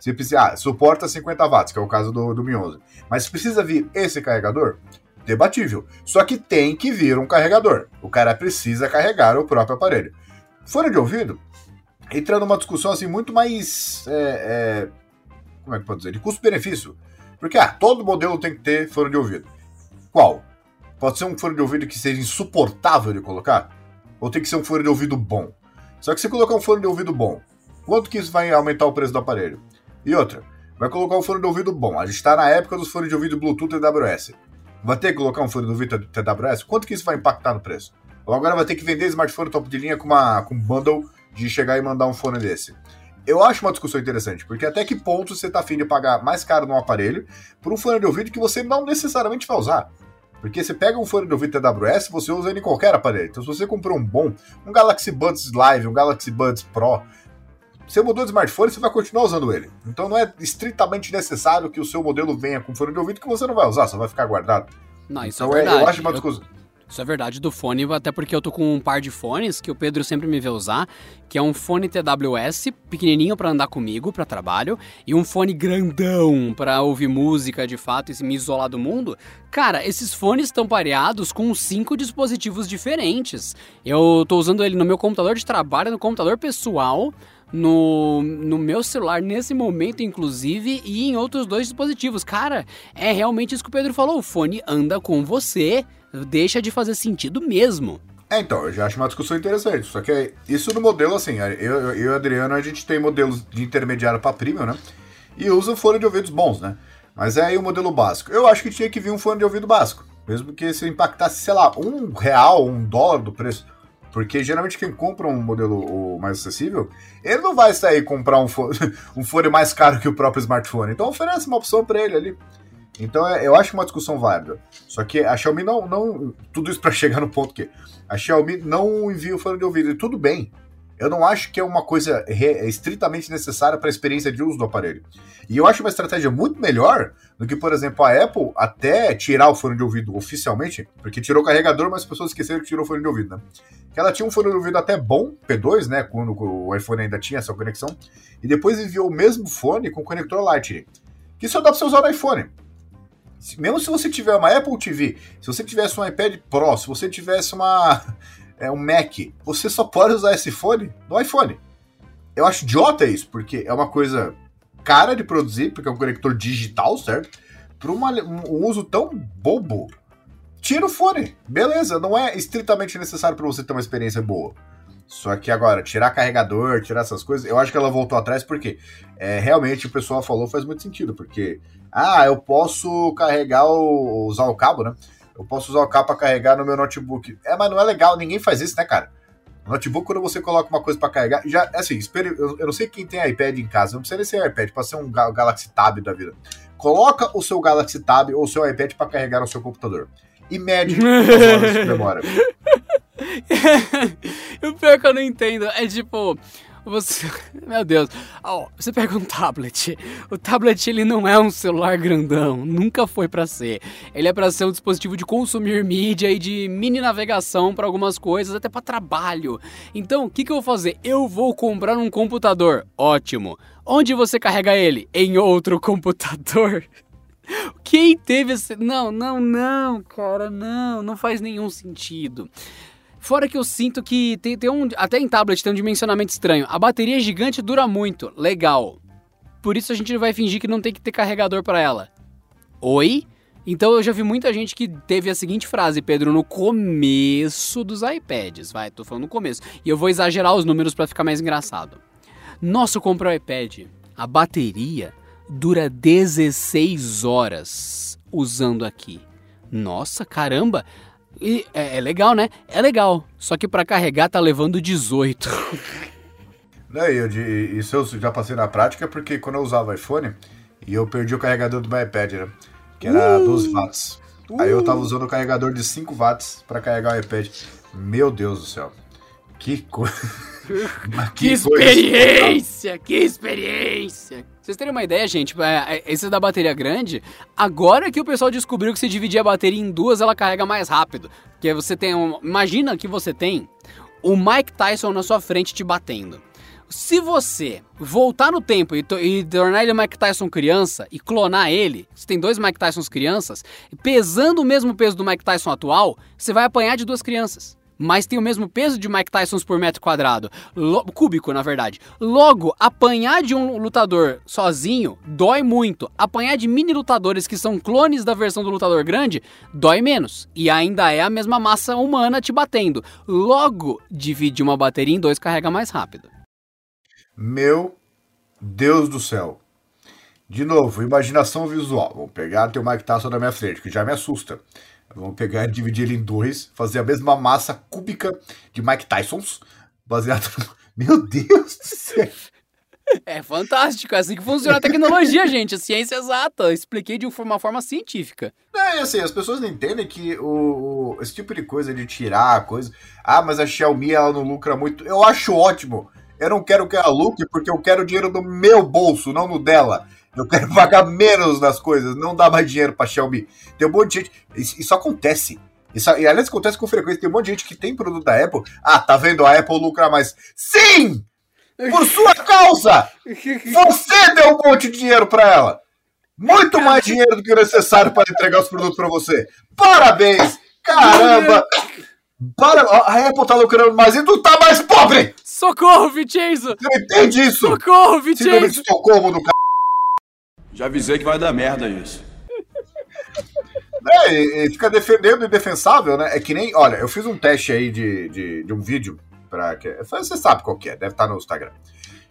Se precisa, ah, suporta 50 watts, que é o caso do, do Mi 11. Mas precisa vir esse carregador? Debatível. Só que tem que vir um carregador. O cara precisa carregar o próprio aparelho. Fora de ouvido, entra numa discussão assim muito mais. É, é, como é que pode dizer? De custo-benefício. Porque, ah, todo modelo tem que ter fone de ouvido. Qual? Pode ser um fone de ouvido que seja insuportável de colocar? Ou tem que ser um fone de ouvido bom? Só que se colocar um fone de ouvido bom, quanto que isso vai aumentar o preço do aparelho? E outra, vai colocar um fone de ouvido bom. A gente está na época dos fones de ouvido Bluetooth TWS. Vai ter que colocar um fone de ouvido TWS? Quanto que isso vai impactar no preço? Ou agora vai ter que vender smartphone top de linha com uma com um bundle de chegar e mandar um fone desse. Eu acho uma discussão interessante, porque até que ponto você está afim de pagar mais caro num aparelho por um fone de ouvido que você não necessariamente vai usar? Porque você pega um fone de ouvido TWS, você usa ele em qualquer aparelho. Então, se você comprou um bom, um Galaxy Buds Live, um Galaxy Buds Pro, você mudou de smartphone, você vai continuar usando ele. Então não é estritamente necessário que o seu modelo venha com fone de ouvido que você não vai usar, só vai ficar guardado. Não, isso então, é verdade. É, eu acho uma discussão. Isso é verdade do fone, até porque eu tô com um par de fones que o Pedro sempre me vê usar, que é um fone TWS pequenininho para andar comigo para trabalho e um fone grandão para ouvir música de fato e me isolar do mundo. Cara, esses fones estão pareados com cinco dispositivos diferentes. Eu tô usando ele no meu computador de trabalho, no computador pessoal, no, no meu celular nesse momento, inclusive, e em outros dois dispositivos. Cara, é realmente isso que o Pedro falou: o fone anda com você, deixa de fazer sentido mesmo. É, então, eu já acho uma discussão interessante. Só que isso no modelo, assim, eu, eu e o Adriano, a gente tem modelos de intermediário para premium, né? E usa fone de ouvidos bons, né? Mas é aí o modelo básico. Eu acho que tinha que vir um fone de ouvido básico. Mesmo que se impactasse, sei lá, um real, um dólar do preço. Porque geralmente quem compra um modelo mais acessível, ele não vai sair comprar um fone, um fone mais caro que o próprio smartphone. Então oferece uma opção para ele ali. Então é, eu acho uma discussão válida. Só que a Xiaomi não. não tudo isso para chegar no ponto que a Xiaomi não envia o fone de ouvido. E tudo bem. Eu não acho que é uma coisa estritamente necessária para a experiência de uso do aparelho. E eu acho uma estratégia muito melhor do que, por exemplo, a Apple até tirar o fone de ouvido oficialmente, porque tirou o carregador, mas as pessoas esqueceram que tirou o fone de ouvido, né? Que ela tinha um fone de ouvido até bom, P2, né? Quando o iPhone ainda tinha essa conexão, e depois enviou o mesmo fone com conector Lightning. Que só dá para você usar no iPhone. Mesmo se você tiver uma Apple TV, se você tivesse um iPad Pro, se você tivesse uma é, um Mac, você só pode usar esse fone no iPhone. Eu acho idiota isso, porque é uma coisa cara de produzir, porque é um conector digital, certo? Para um uso tão bobo. Tira o fone, beleza, não é estritamente necessário para você ter uma experiência boa. Só que agora, tirar carregador, tirar essas coisas, eu acho que ela voltou atrás porque é, realmente o pessoal falou faz muito sentido, porque, ah, eu posso carregar, o, usar o cabo, né? Eu posso usar o cabo para carregar no meu notebook. É, mas não é legal, ninguém faz isso, né, cara? No notebook, quando você coloca uma coisa para carregar, já, assim, espere, eu, eu, não sei quem tem iPad em casa, não precisa nem ser iPad, pode ser um Galaxy Tab da vida. Coloca o seu Galaxy Tab ou o seu iPad para carregar no seu computador. E mede as horas de memória. o pior é que eu não entendo é tipo, você, meu Deus, oh, você pega um tablet. O tablet ele não é um celular grandão, nunca foi para ser. Ele é para ser um dispositivo de consumir mídia e de mini navegação para algumas coisas, até para trabalho. Então, o que, que eu vou fazer? Eu vou comprar um computador. Ótimo. Onde você carrega ele? Em outro computador. Quem teve esse. Não, não, não, cara, não, não faz nenhum sentido. Fora que eu sinto que tem, tem um. Até em tablet tem um dimensionamento estranho. A bateria gigante dura muito. Legal. Por isso a gente vai fingir que não tem que ter carregador para ela. Oi? Então eu já vi muita gente que teve a seguinte frase, Pedro, no começo dos iPads. Vai, tô falando no começo. E eu vou exagerar os números para ficar mais engraçado. Nossa, eu comprei o iPad. A bateria dura 16 horas usando aqui. Nossa, caramba! E é, é, legal, né? É legal. Só que para carregar tá levando 18. Não, eu, isso eu já passei na prática porque quando eu usava iPhone e eu perdi o carregador do meu iPad, né? Que era uh, 12 watts. Uh. Aí eu tava uh! usando o carregador de 5 watts para carregar o iPad. Meu Deus do céu. Que coisa. que, que experiência! Que experiência! Vocês terem uma ideia, gente, é, é, esse da bateria grande, agora que o pessoal descobriu que se dividir a bateria em duas, ela carrega mais rápido. Porque você tem um, Imagina que você tem o Mike Tyson na sua frente te batendo. Se você voltar no tempo e, e, tornar ele Mike Tyson criança e clonar ele, você tem dois Mike Tysons crianças, pesando o mesmo peso do Mike Tyson atual, você vai apanhar de duas crianças mas tem o mesmo peso de Mike Tyson por metro quadrado. Cúbico, na verdade. Logo, apanhar de um lutador sozinho dói muito. Apanhar de mini lutadores que são clones da versão do lutador grande dói menos. E ainda é a mesma massa humana te batendo. Logo, dividir uma bateria em dois carrega mais rápido. Meu Deus do céu. De novo, imaginação visual. Vou pegar teu Mike Tyson na minha frente, que já me assusta. Vamos pegar e dividir ele em dois, fazer a mesma massa cúbica de Mike Tysons, baseado no... Meu Deus do céu! É fantástico, é assim que funciona a tecnologia, gente, a ciência exata. Eu expliquei de uma forma científica. É, assim, as pessoas não entendem que o, o, esse tipo de coisa de tirar coisa. Ah, mas a Xiaomi ela não lucra muito. Eu acho ótimo. Eu não quero que ela lucre porque eu quero dinheiro no meu bolso, não no dela. Eu quero pagar menos nas coisas, não dá mais dinheiro pra Xiaomi. Tem um monte de gente. Isso, isso acontece. Isso, e aliás, acontece com frequência. Tem um monte de gente que tem produto da Apple. Ah, tá vendo? A Apple lucra mais. Sim! Por sua causa! Você deu um monte de dinheiro pra ela! Muito mais dinheiro do que o necessário para entregar os produtos para você. Parabéns! Caramba! Para, a Apple tá lucrando mais e tu tá mais pobre! Socorro, Vincenzo! Você entende isso? Socorro, Vincenzo! Síndrome de Estocolmo do c... Já avisei que vai dar merda isso. É, e, e fica defendendo o indefensável, né? É que nem. Olha, eu fiz um teste aí de, de, de um vídeo. Pra, que, você sabe qual que é, deve estar no Instagram.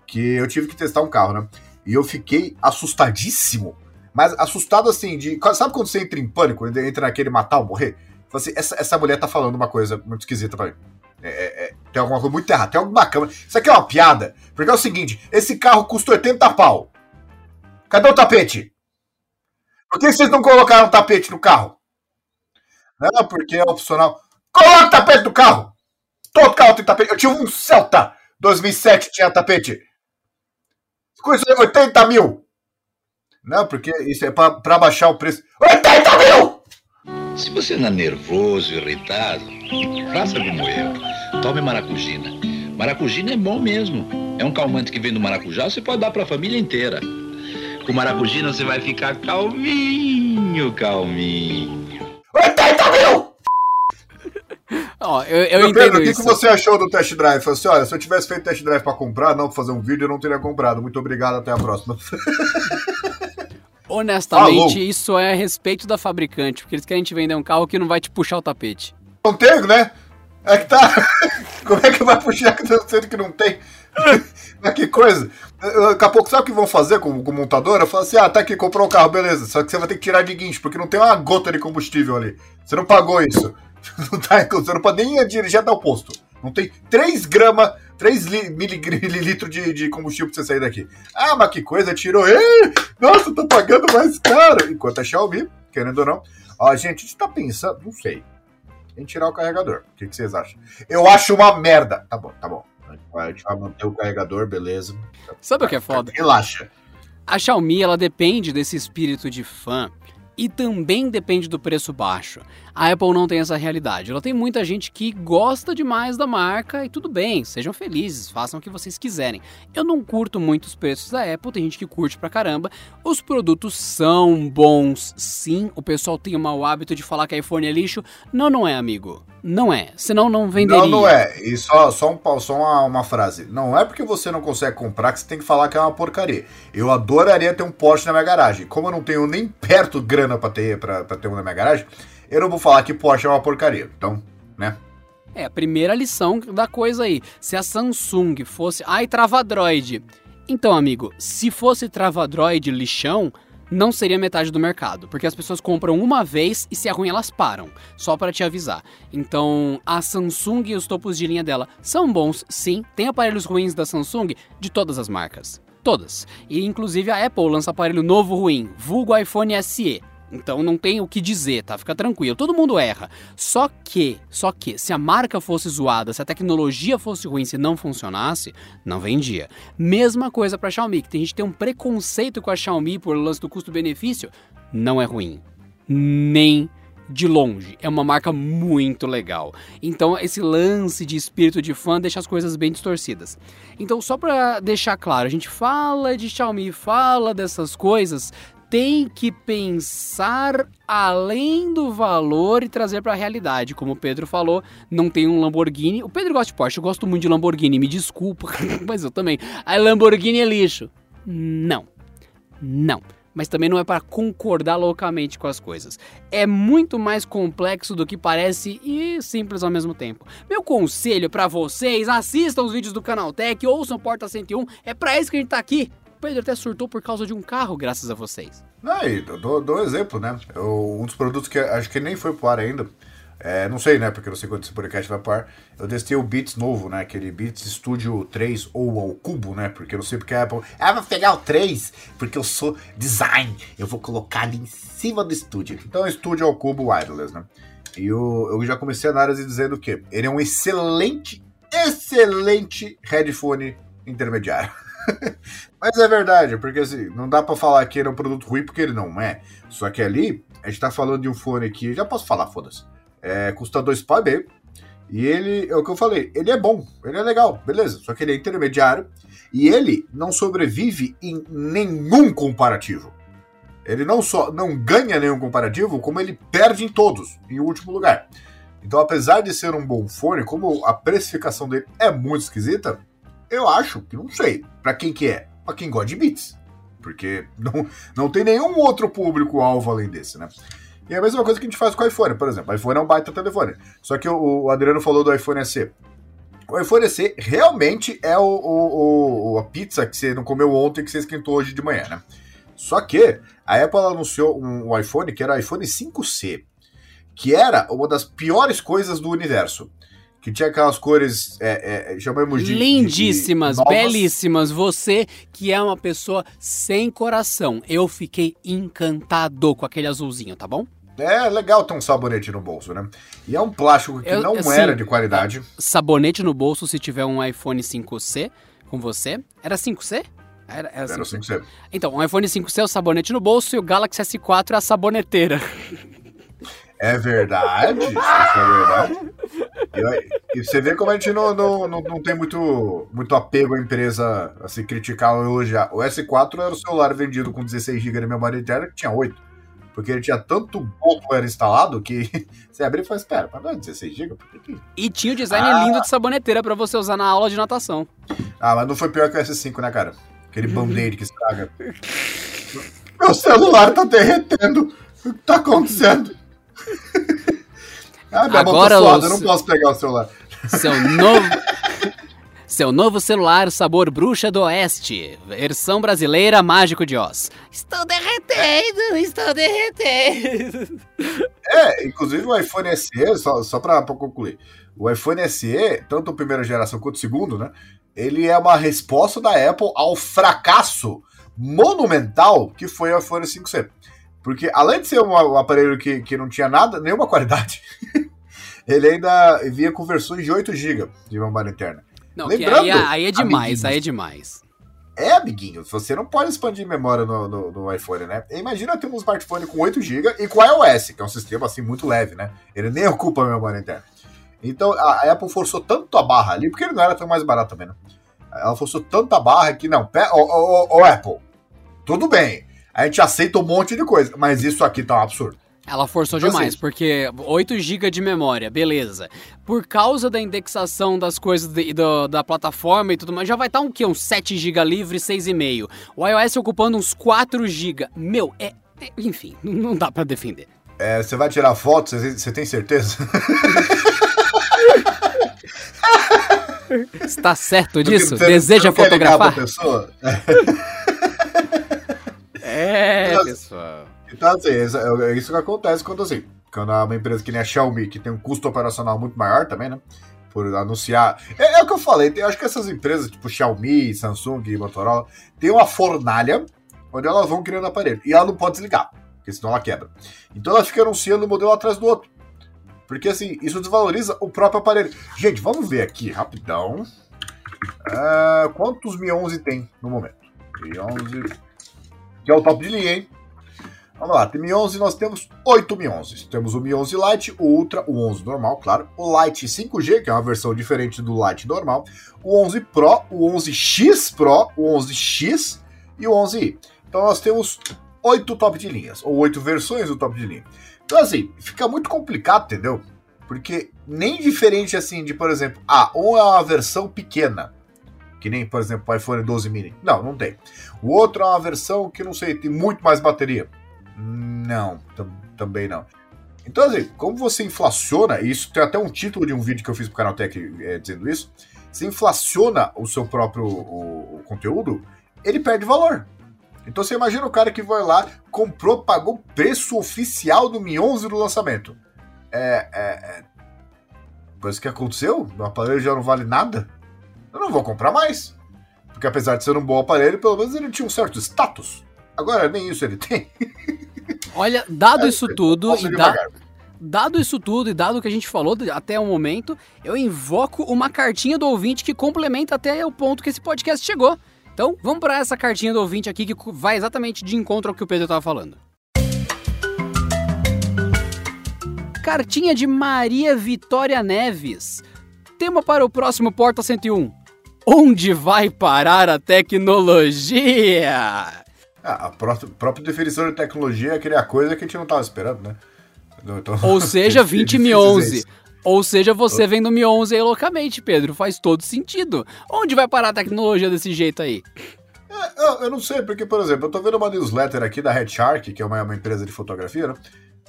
Que eu tive que testar um carro, né? E eu fiquei assustadíssimo. Mas assustado assim, de. Sabe quando você entra em pânico, entra naquele matar ou morrer? Assim, essa, essa mulher tá falando uma coisa muito esquisita pra mim. É, é, é, tem alguma coisa muito errada, tem alguma câmera. Isso aqui é uma piada. Porque é o seguinte: esse carro custa 80 pau. Cadê o tapete? Por que vocês não colocaram tapete no carro? Não, porque é opcional. Coloca o tapete no carro! Todo carro tem tapete. Eu tive um Celta 2007 tinha tapete. Coisa 80 mil. Não, porque isso é pra baixar o preço. 80 mil! Se você anda nervoso, irritado, faça como eu. Tome maracujina. Maracujina é bom mesmo. É um calmante que vem do maracujá, você pode dar para a família inteira. Com maracujina você vai ficar calminho, calminho. 80 mil! Ó, eu, eu Meu entendo Pedro, o que, que você achou do test drive? Falei assim, olha, se eu tivesse feito test drive pra comprar, não pra fazer um vídeo, eu não teria comprado. Muito obrigado, até a próxima. Honestamente, Falou. isso é a respeito da fabricante, porque eles querem te vender um carro que não vai te puxar o tapete. Não tem, né? É que tá. Como é que vai puxar sendo que não tem? Mas que coisa. Daqui a pouco, sabe o que vão fazer com, com montadora? Fala assim: ah, tá aqui, comprou um carro, beleza. Só que você vai ter que tirar de guincho, porque não tem uma gota de combustível ali. Você não pagou isso. Não tá, você não pode nem dirigir até o posto. Não tem 3 gramas, 3 li, miligr- mililitros de, de combustível pra você sair daqui. Ah, mas que coisa, tirou. Ei, nossa, tô pagando mais caro. Enquanto a Xiaomi, querendo ou não. Ó, gente, a gente tá pensando, não sei em tirar o carregador. O que, que vocês acham? Eu acho uma merda. Tá bom, tá bom. A gente vai manter o carregador, beleza. Sabe o que é foda? Relaxa. A Xiaomi, ela depende desse espírito de fã e também depende do preço baixo. A Apple não tem essa realidade. Ela tem muita gente que gosta demais da marca e tudo bem, sejam felizes, façam o que vocês quiserem. Eu não curto muito os preços da Apple, tem gente que curte pra caramba. Os produtos são bons, sim. O pessoal tem o mau hábito de falar que iPhone é lixo. Não, não é, amigo. Não é. Senão não venderia. Não, não é. E só, só, um, só uma, uma frase. Não é porque você não consegue comprar que você tem que falar que é uma porcaria. Eu adoraria ter um Porsche na minha garagem. Como eu não tenho nem perto grana pra ter, pra, pra ter um na minha garagem, eu não vou falar que Porsche é uma porcaria. Então, né? É, a primeira lição da coisa aí. Se a Samsung fosse. Ai, Travadroid. Então, amigo, se fosse Travadroid lixão, não seria metade do mercado. Porque as pessoas compram uma vez e se é ruim elas param. Só para te avisar. Então, a Samsung e os topos de linha dela são bons, sim. Tem aparelhos ruins da Samsung de todas as marcas. Todas. E inclusive a Apple lança aparelho novo ruim, vulgo iPhone SE. Então não tem o que dizer, tá? Fica tranquilo. Todo mundo erra. Só que, só que, se a marca fosse zoada, se a tecnologia fosse ruim, se não funcionasse, não vendia. Mesma coisa pra Xiaomi, que tem gente que tem um preconceito com a Xiaomi por lance do custo-benefício. Não é ruim. Nem de longe. É uma marca muito legal. Então, esse lance de espírito de fã deixa as coisas bem distorcidas. Então, só pra deixar claro, a gente fala de Xiaomi, fala dessas coisas, tem que pensar além do valor e trazer pra realidade. Como o Pedro falou, não tem um Lamborghini. O Pedro gosta de Porsche, eu gosto muito de Lamborghini, me desculpa, mas eu também. A Lamborghini é lixo. Não. Não mas também não é para concordar loucamente com as coisas. É muito mais complexo do que parece e simples ao mesmo tempo. Meu conselho para vocês, assistam os vídeos do Canaltech, ouçam Porta 101, é para isso que a gente tá aqui. Pedro até surtou por causa de um carro, graças a vocês. Não, e dou, dou um exemplo, né? Eu- um dos produtos que acho que nem foi pro ar ainda. é, não sei, né? Porque não sei quando esse podcast vai pro ar. Eu testei o Beats novo, né? Aquele Beats Studio 3 ou ao cubo, né? Porque eu não sei porque a Apple. Ah, vou pegar o 3, porque eu sou design. Eu vou colocar ali em cima do estúdio. Então, estúdio ao cubo wireless, né? E eu, eu já comecei a análise dizendo que ele é um excelente, excelente headphone intermediário. Mas é verdade, porque assim, não dá pra falar que ele é um produto ruim porque ele não é. Só que ali, a gente tá falando de um fone aqui, já posso falar, foda-se. É, custa dois pau e. E ele, é o que eu falei, ele é bom, ele é legal, beleza. Só que ele é intermediário e ele não sobrevive em nenhum comparativo. Ele não só não ganha nenhum comparativo, como ele perde em todos, em último lugar. Então, apesar de ser um bom fone, como a precificação dele é muito esquisita, eu acho que não sei pra quem que é. Pra quem gosta de beats. Porque não, não tem nenhum outro público-alvo além desse, né? E é a mesma coisa que a gente faz com o iPhone, por exemplo. O iPhone é um baita telefone. Só que o, o Adriano falou do iPhone SE. O iPhone SE realmente é o, o- o- a pizza que você não comeu ontem que você esquentou hoje de manhã, né? Só que a Apple anunciou um, um iPhone que era o iPhone 5C, que era uma das piores coisas do universo. Que tinha aquelas cores, é, é, chamamos de. de- Lindíssimas, de novas. belíssimas. Você que é uma pessoa sem coração. Eu fiquei encantado com aquele azulzinho, tá bom? é legal ter um sabonete no bolso, né? E é um plástico que Eu- não assim, era de qualidade. Sabonete no bolso se tiver um iPhone 5C com você. Era 5C? Era, era Era o 5C. 5C. Então, um iPhone 5C é o sabonete no bolso e o Galaxy S4 é a saboneteira. É verdade, isso é verdade. E, e você vê como a gente não, não, não, não tem muito, muito apego à empresa a se criticar ou elogiar. O S4 era o celular vendido com 16 GB de memória interna que tinha 8. Porque ele tinha tanto software instalado que você abrir e fala, espera, mas não é 16 GB? Por que que... E tinha o design Ah. lindo de saboneteira pra você usar na aula de natação. Ah, mas não foi pior que o S5, né, cara? Aquele band-aid que estraga. Meu celular tá derretendo. O que tá acontecendo? Ah, minha Agora mão tá suada, eu não posso pegar o celular. Seu novo. Seu novo celular sabor Bruxa do Oeste. Versão brasileira Mágico de Oz. Estou derretendo, estou derretendo. É, inclusive o iPhone SE, só, só pra, pra concluir, o iPhone SE, tanto a primeira geração quanto o segundo, né? Ele é uma resposta da Apple ao fracasso monumental que foi o iPhone 5C. Porque além de ser um, aparelho que, que não tinha nada, nenhuma qualidade, ele ainda vinha com versões de 8 GB de memória interna. Não, que Lembrando, aí, aí é demais, aí é demais. É, amiguinho, você não pode expandir memória no, no- no iPhone, né? Imagina ter um smartphone com 8 GB e com iOS, que é um sistema assim muito leve, né? Ele nem ocupa a memória interna. Então a Apple forçou tanto a barra ali, porque ele não era tão mais barato também, né? Ela forçou tanto a barra que não, ô, ô, ô, Apple, tudo bem, a gente aceita um monte de coisa, mas isso aqui tá um absurdo. Ela forçou Então, demais, assim- porque 8 GB de memória, beleza. Por causa da indexação das coisas de- do- da plataforma e tudo mais, já vai estar um quê? Uns 7 GB livre, 6,5. O iOS ocupando uns 4 GB. Meu, é. é- enfim, não- dá pra defender. É, você vai tirar foto, você, tem certeza? Está certo disso? Você- Deseja você fotografar? pessoa? É, Mas- pessoal. Então, assim, isso, é isso que acontece quando, assim, quando é uma empresa que nem a Xiaomi, que tem um custo operacional muito maior também, né? Por anunciar. É, é o que eu falei, tem- acho que essas empresas, tipo Xiaomi, Samsung e Motorola, tem uma fornalha onde elas vão criando aparelho. E ela não pode desligar, porque senão ela quebra. Então ela fica anunciando um modelo atrás do outro. Porque, assim, isso desvaloriza o próprio aparelho. Gente, vamos ver aqui, rapidão. Ah, quantos Mi 11 tem no momento? Mi 11. Que é o top de linha, hein? Vamos lá, tem Mi 11, nós temos 8 Mi 11. Temos o Mi 11 Lite, o Ultra, o 11 normal, claro. O Lite 5G, que é uma versão diferente do Lite normal. O 11 Pro, o 11X Pro, o 11X e o 11i. Então nós temos 8 top de linhas, ou 8 versões do top de linha. Então assim, fica muito complicado, entendeu? Porque nem diferente assim de, por exemplo, ah, um é uma versão pequena, que nem, por exemplo, o iPhone 12 mini. Não, não tem. O outro é uma versão que, não sei, tem muito mais bateria. Não, tam- também não. Então, assim, como você inflaciona, e isso tem até um título de um vídeo que eu fiz pro Canaltech é, dizendo isso, você inflaciona o seu próprio o- o conteúdo, ele perde valor. Então você imagina o cara que vai lá, comprou, pagou o preço oficial do Mi 11 do lançamento. É, é, é... Depois que aconteceu, o aparelho já não vale nada, eu não vou comprar mais. Porque apesar de ser um bom aparelho, pelo menos ele tinha um certo status. Agora nem isso ele tem. Olha, dado É, isso tudo e da- dado isso tudo e dado o que a gente falou até o momento, eu invoco uma cartinha do ouvinte que complementa até o ponto que esse podcast chegou. Então, vamos para essa cartinha do ouvinte aqui que vai exatamente de encontro ao que o Pedro estava falando. Cartinha de Maria Vitória Neves. Tema para o próximo Porta 101. Onde vai parar a tecnologia? Ah, a pró- própria definição de tecnologia é criar coisa que a gente não estava esperando, né? Então, Ou seja, é 20 difícil Mi dizer 11. isso. Ou seja, você vendo Mi 11 aí loucamente, Pedro. Faz todo sentido. Onde vai parar a tecnologia desse jeito aí? É, eu, eu não sei, porque, por exemplo, eu tô vendo uma newsletter aqui da Red Shark, que é uma, uma empresa de fotografia, né?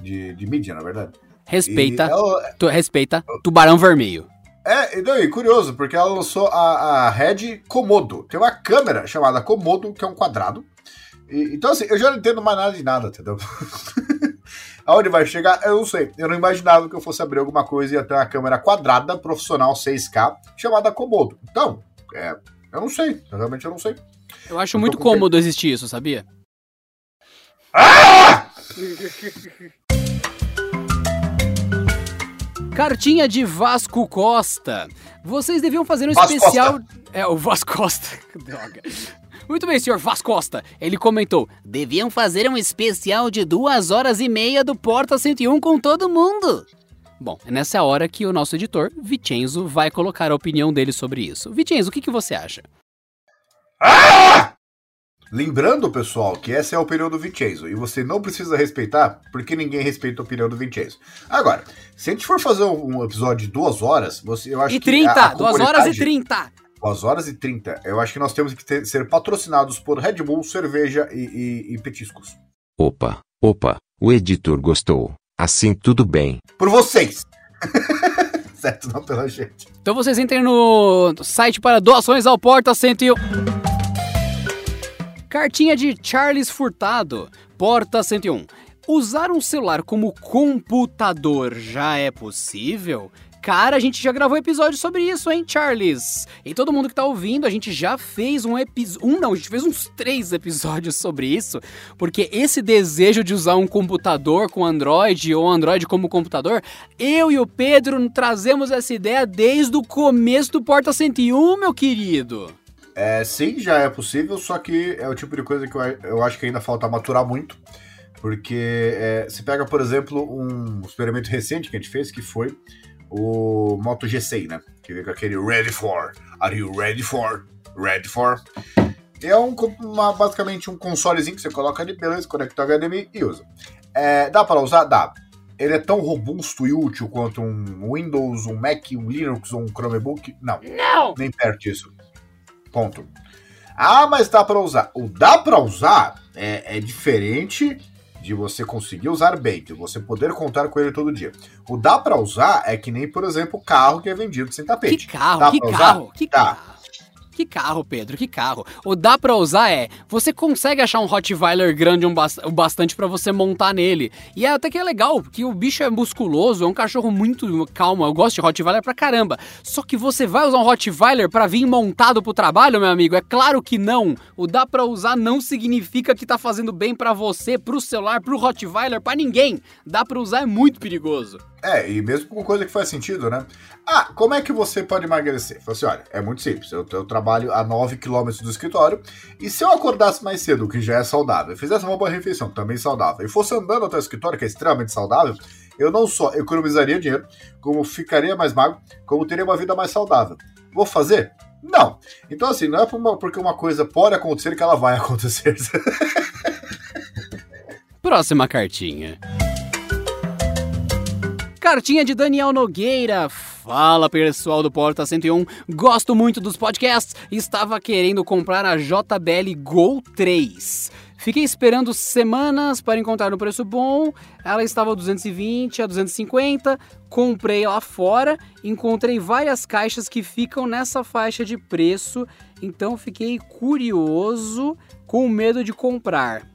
De, de mídia, na verdade. Respeita, E ela- tu, respeita, tubarão vermelho. É, e daí, curioso, porque ela lançou a, a Red Komodo. Tem uma câmera chamada Komodo, que é um quadrado. E- então, assim, eu já não entendo mais nada de nada, entendeu? Aonde vai chegar, eu não sei. Eu não imaginava que eu fosse abrir alguma coisa e ia ter uma câmera quadrada profissional 6K chamada Komodo. Então, é, eu não sei. Realmente eu não sei. Eu acho Eu muito cômodo existir isso, sabia? Cartinha de Vasco Costa. Vocês deviam fazer um Vasco especial. Costa. É, o Vasco Costa. Droga. Muito bem, senhor Vasco Costa. Ele comentou: deviam fazer um especial de duas horas e meia do Porta 101 com todo mundo. Bom, é nessa hora que o nosso editor, Vicenzo, vai colocar a opinião dele sobre isso. Vicenzo, o que, que você acha? Lembrando, pessoal, que essa é a opinião do Vincenzo e você não precisa respeitar porque ninguém respeita a opinião do Vincenzo. Agora, se a gente for fazer um episódio de duas horas, você, eu acho E que. 30, a- a duas horas e comunidade- 30. Duas horas e 30. Eu acho que nós temos que ter- ser patrocinados por Red Bull, cerveja e, e- e petiscos. Opa, opa, o editor gostou. Assim tudo bem. Por vocês! certo, não pela gente. Então vocês entrem no site para doações ao Porta 101. Cartinha de Charles Furtado, Porta 101. Usar um celular como computador já é possível? Cara, a gente já gravou episódio sobre isso, hein, Charles? E todo mundo que tá ouvindo, a gente já fez um episódio. Um não, a gente fez uns três episódios sobre isso. Porque esse desejo de usar um computador com Android ou Android como computador, eu e o Pedro trazemos essa ideia desde o começo do Porta 101, meu querido. É, sim, já é possível, só que é o tipo de coisa que eu, eu acho que ainda falta maturar muito. Porque é, se pega, por exemplo, um experimento recente que a gente fez, que foi o Moto G100, né? Que veio com aquele Ready for. Are you ready for? Ready for? É um, uma- basicamente um consolezinho que você coloca ali, beleza, conecta o HDMI e usa. É, dá para usar? Dá. Ele é tão robusto e útil quanto um Windows, um Mac, um Linux ou um Chromebook? Não, Não! nem perto disso. Ponto. Ah, mas dá para usar. O dá para usar é, é diferente de você conseguir usar bem, de você poder contar com ele todo dia. O dá para usar é que nem, por exemplo, o carro que é vendido sem Que tapete. carro, Dá que pra usar? carro, que Dá. carro. Que carro, Pedro, que carro. O dá pra usar é, você consegue achar um Rottweiler grande um bas- o bastante pra você montar nele. E é até que é legal, porque o bicho é musculoso, é um cachorro muito calmo. Eu gosto de Rottweiler pra caramba. Só que você vai usar um Rottweiler pra vir montado pro trabalho, meu amigo? É claro que não. O dá pra usar não significa que tá fazendo bem pra você, pro celular, pro Rottweiler, pra ninguém. Dá pra usar é muito perigoso. É, e mesmo com coisa que faz sentido, né? Ah, como é que você pode emagrecer? Fala assim, olha, é muito simples. Eu, eu trabalho a 9 km do escritório e se eu acordasse mais cedo, o que já é saudável, fizesse uma boa refeição, também saudável, e fosse andando até o escritório, que é extremamente saudável, eu não só economizaria dinheiro, como ficaria mais magro, como teria uma vida mais saudável. Vou fazer? Não. Então, assim, não é porque uma coisa pode acontecer que ela vai acontecer. Próxima cartinha. Cartinha de Daniel Nogueira. Fala pessoal do Porta 101, gosto muito dos podcasts. Estava querendo comprar a JBL Gol 3. Fiquei esperando semanas para encontrar um preço bom. Ela estava a 220 a 250. Comprei lá fora. Encontrei várias caixas que ficam nessa faixa de preço. Então fiquei curioso, com medo de comprar.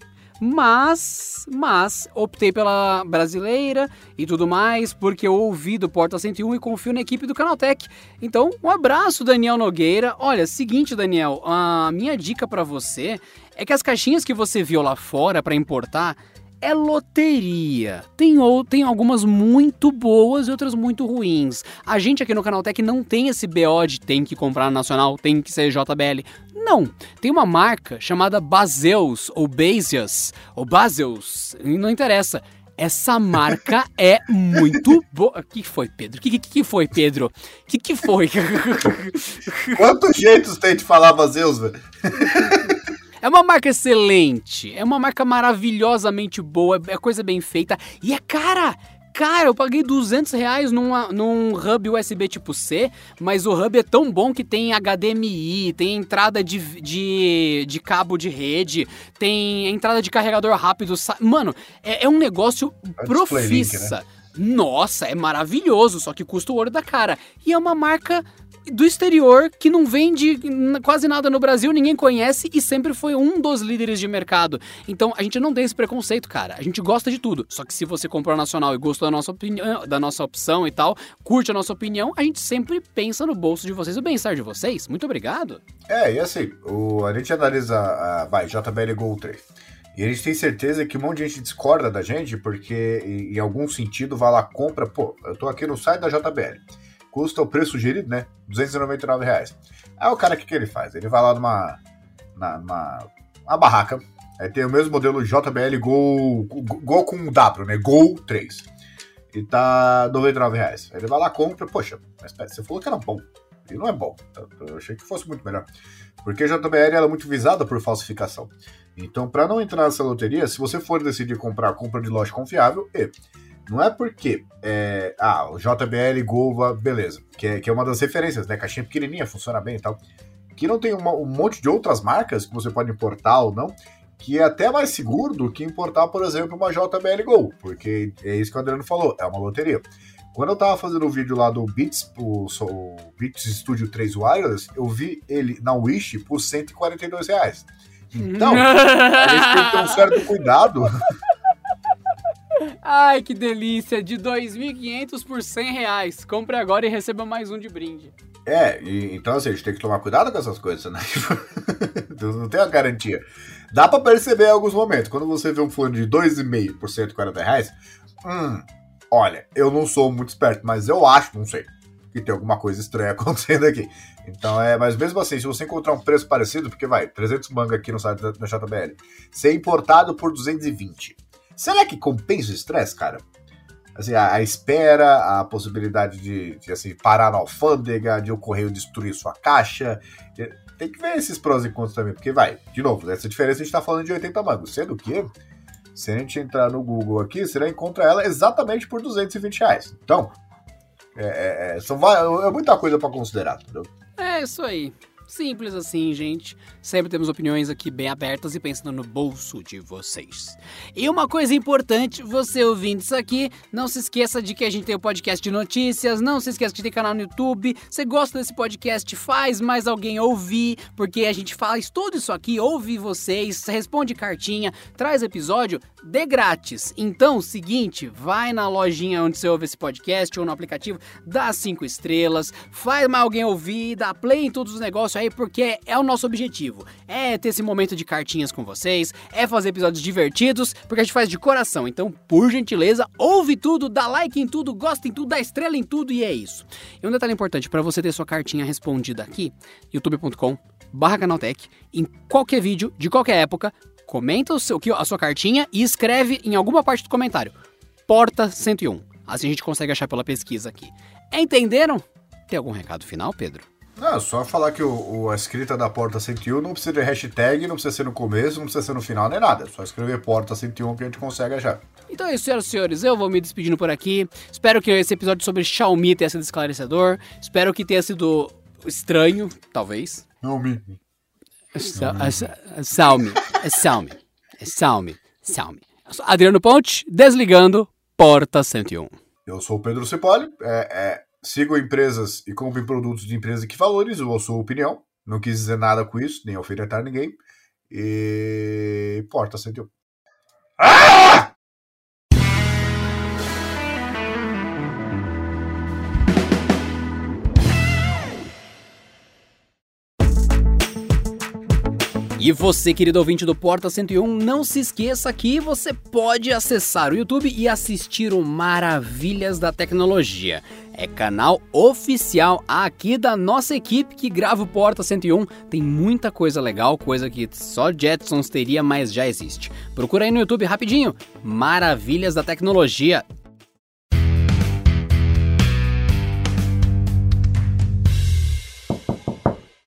Mas, mas, optei pela brasileira e tudo mais, porque eu ouvi do Porta 101 e confio na equipe do Canaltech. Então, um abraço, Daniel Nogueira. Olha, seguinte, Daniel, a minha dica pra você é que as caixinhas que você viu lá fora pra importar é loteria. Tem, ou, tem algumas muito boas e outras muito ruins. A gente aqui no Canaltech não tem esse BO de tem que comprar nacional, tem que ser JBL. Não. Tem uma marca chamada Baseus, ou Baseus, ou Baseus, não interessa. Essa marca é muito boa. O que foi, Pedro? O que, que, que foi, Pedro? O que, que foi? Quantos jeitos tem de falar Baseus, velho? É uma marca excelente, é uma marca maravilhosamente boa, é coisa bem feita e é cara. Cara, eu paguei 200 reais numa, num hub USB tipo C, mas o hub é tão bom que tem HDMI, tem entrada de, de, de cabo de rede, tem entrada de carregador rápido. Mano, é, é um negócio É display link, profissa. Nossa, é maravilhoso, só que custa o ouro da cara. E é uma marca do exterior que não vende quase nada no Brasil, ninguém conhece e sempre foi um dos líderes de mercado. Então a gente não tem esse preconceito, cara. A gente gosta de tudo. Só que se você comprou nacional e gostou da nossa opinião, da nossa opção e tal, curte a nossa opinião, a gente sempre pensa no bolso de vocês, o bem-estar de vocês. Muito obrigado. É, e assim, o, a gente analisa a vai, JBL Gol 3. E a gente tem certeza que um monte de gente discorda da gente, porque em algum sentido vai lá, compra, pô, eu tô aqui no site da JBL. Custa o preço sugerido, né? 299 reais. Aí o cara, o que, que ele faz? Ele vai lá numa, na, numa uma barraca, aí tem o mesmo modelo JBL Gol, Gol com W, né? Gol 3. E tá 99 reais. Aí ele vai lá, compra, poxa, mas pera, você falou que era bom. E não é bom. Eu achei que fosse muito melhor. Porque a JBL é muito visada por falsificação. Então, para não entrar nessa loteria, se você for decidir comprar, compra de loja confiável e não é porque é, ah, o JBL Gova, beleza, que é, que é uma das referências, né? Caixinha pequenininha, funciona bem e tal. Que não tem uma, um monte de outras marcas que você pode importar ou não, que é até mais seguro do que importar, por exemplo, uma JBL Go, porque é isso que o Adriano falou, é uma loteria. Quando eu tava fazendo o vídeo lá do Beats, o, o Beats Studio 3 Wireless, eu vi ele na Wish por 142 reais. Então, a gente tem que ter um certo cuidado. Ai, que delícia! De 2.500 por 100 reais. Compre agora e receba mais um de brinde. É, e, então assim, a gente tem que tomar cuidado com essas coisas, né? Não tem a garantia. Dá pra perceber em alguns momentos. Quando você vê um fone de 2,5 por 140 reais, hum, olha, eu não sou muito esperto, mas eu acho, não sei, que tem alguma coisa estranha acontecendo aqui. Então é, mas mesmo assim, se você encontrar um preço parecido, porque vai, 300 manga aqui no site da, da JBL, ser importado por 220. Será que compensa o estresse, cara? Assim, a, a, espera, a possibilidade de, de assim, parar na alfândega, de o correio destruir sua caixa. Tem que ver esses prós e contras também, porque vai, de novo, essa diferença a gente tá falando de 80 mangos, sendo que se a gente entrar no Google aqui, você encontra ela exatamente por 220 reais. Então, é, é, é são, é muita coisa para considerar, entendeu? É isso aí. Simples assim, gente. Sempre temos opiniões aqui bem abertas e pensando no bolso de vocês. E uma coisa importante, você ouvindo isso aqui, não se esqueça de que a gente tem o um podcast de notícias, não se esqueça que tem canal no YouTube. Você gosta desse podcast, faz mais alguém ouvir, porque a gente faz tudo isso aqui, ouve vocês, responde cartinha, traz episódio de grátis. Então, seguinte, vai na lojinha onde você ouve esse podcast ou no aplicativo, dá cinco estrelas, faz mais alguém ouvir, dá play em todos os negócios aí, porque é o nosso objetivo. É ter esse momento de cartinhas com vocês, é fazer episódios divertidos, porque a gente faz de coração. Então, por gentileza, ouve tudo, dá like em tudo, gosta em tudo, dá estrela em tudo e é isso. E um detalhe importante, para você ter sua cartinha respondida aqui, youtube.com barra canaltech, em qualquer vídeo, de qualquer época, comenta o seu, a sua cartinha e escreve em alguma parte do comentário, porta 101. Assim a gente consegue achar pela pesquisa aqui. Entenderam? Tem algum recado final, Pedro? Não, só falar que o, o, a escrita da porta 101 não precisa de hashtag, não precisa ser no começo, não precisa ser no final, nem nada. É só escrever porta 101 que a gente consegue achar. Então é isso, senhoras e senhores. Eu vou me despedindo por aqui. Espero que esse episódio sobre Xiaomi tenha sido esclarecedor. Espero que tenha sido estranho, talvez. Xiaomi. É Xiaomi. É Xiaomi. Xiaomi. Adriano Ponte, desligando porta 101. Eu sou o Pedro Cipoli. É, é sigam empresas e comprem produtos de empresas que valorizam a sua opinião. Não quis dizer nada com isso, nem alfinetar ninguém. E. Porta 101. Ah! E você, querido ouvinte do Porta 101, não se esqueça que você pode acessar o YouTube e assistir o Maravilhas da Tecnologia. É canal oficial aqui da nossa equipe que grava o Porta 101. Tem muita coisa legal, coisa que só Jetsons teria, mas já existe. Procura aí no YouTube rapidinho. Maravilhas da Tecnologia.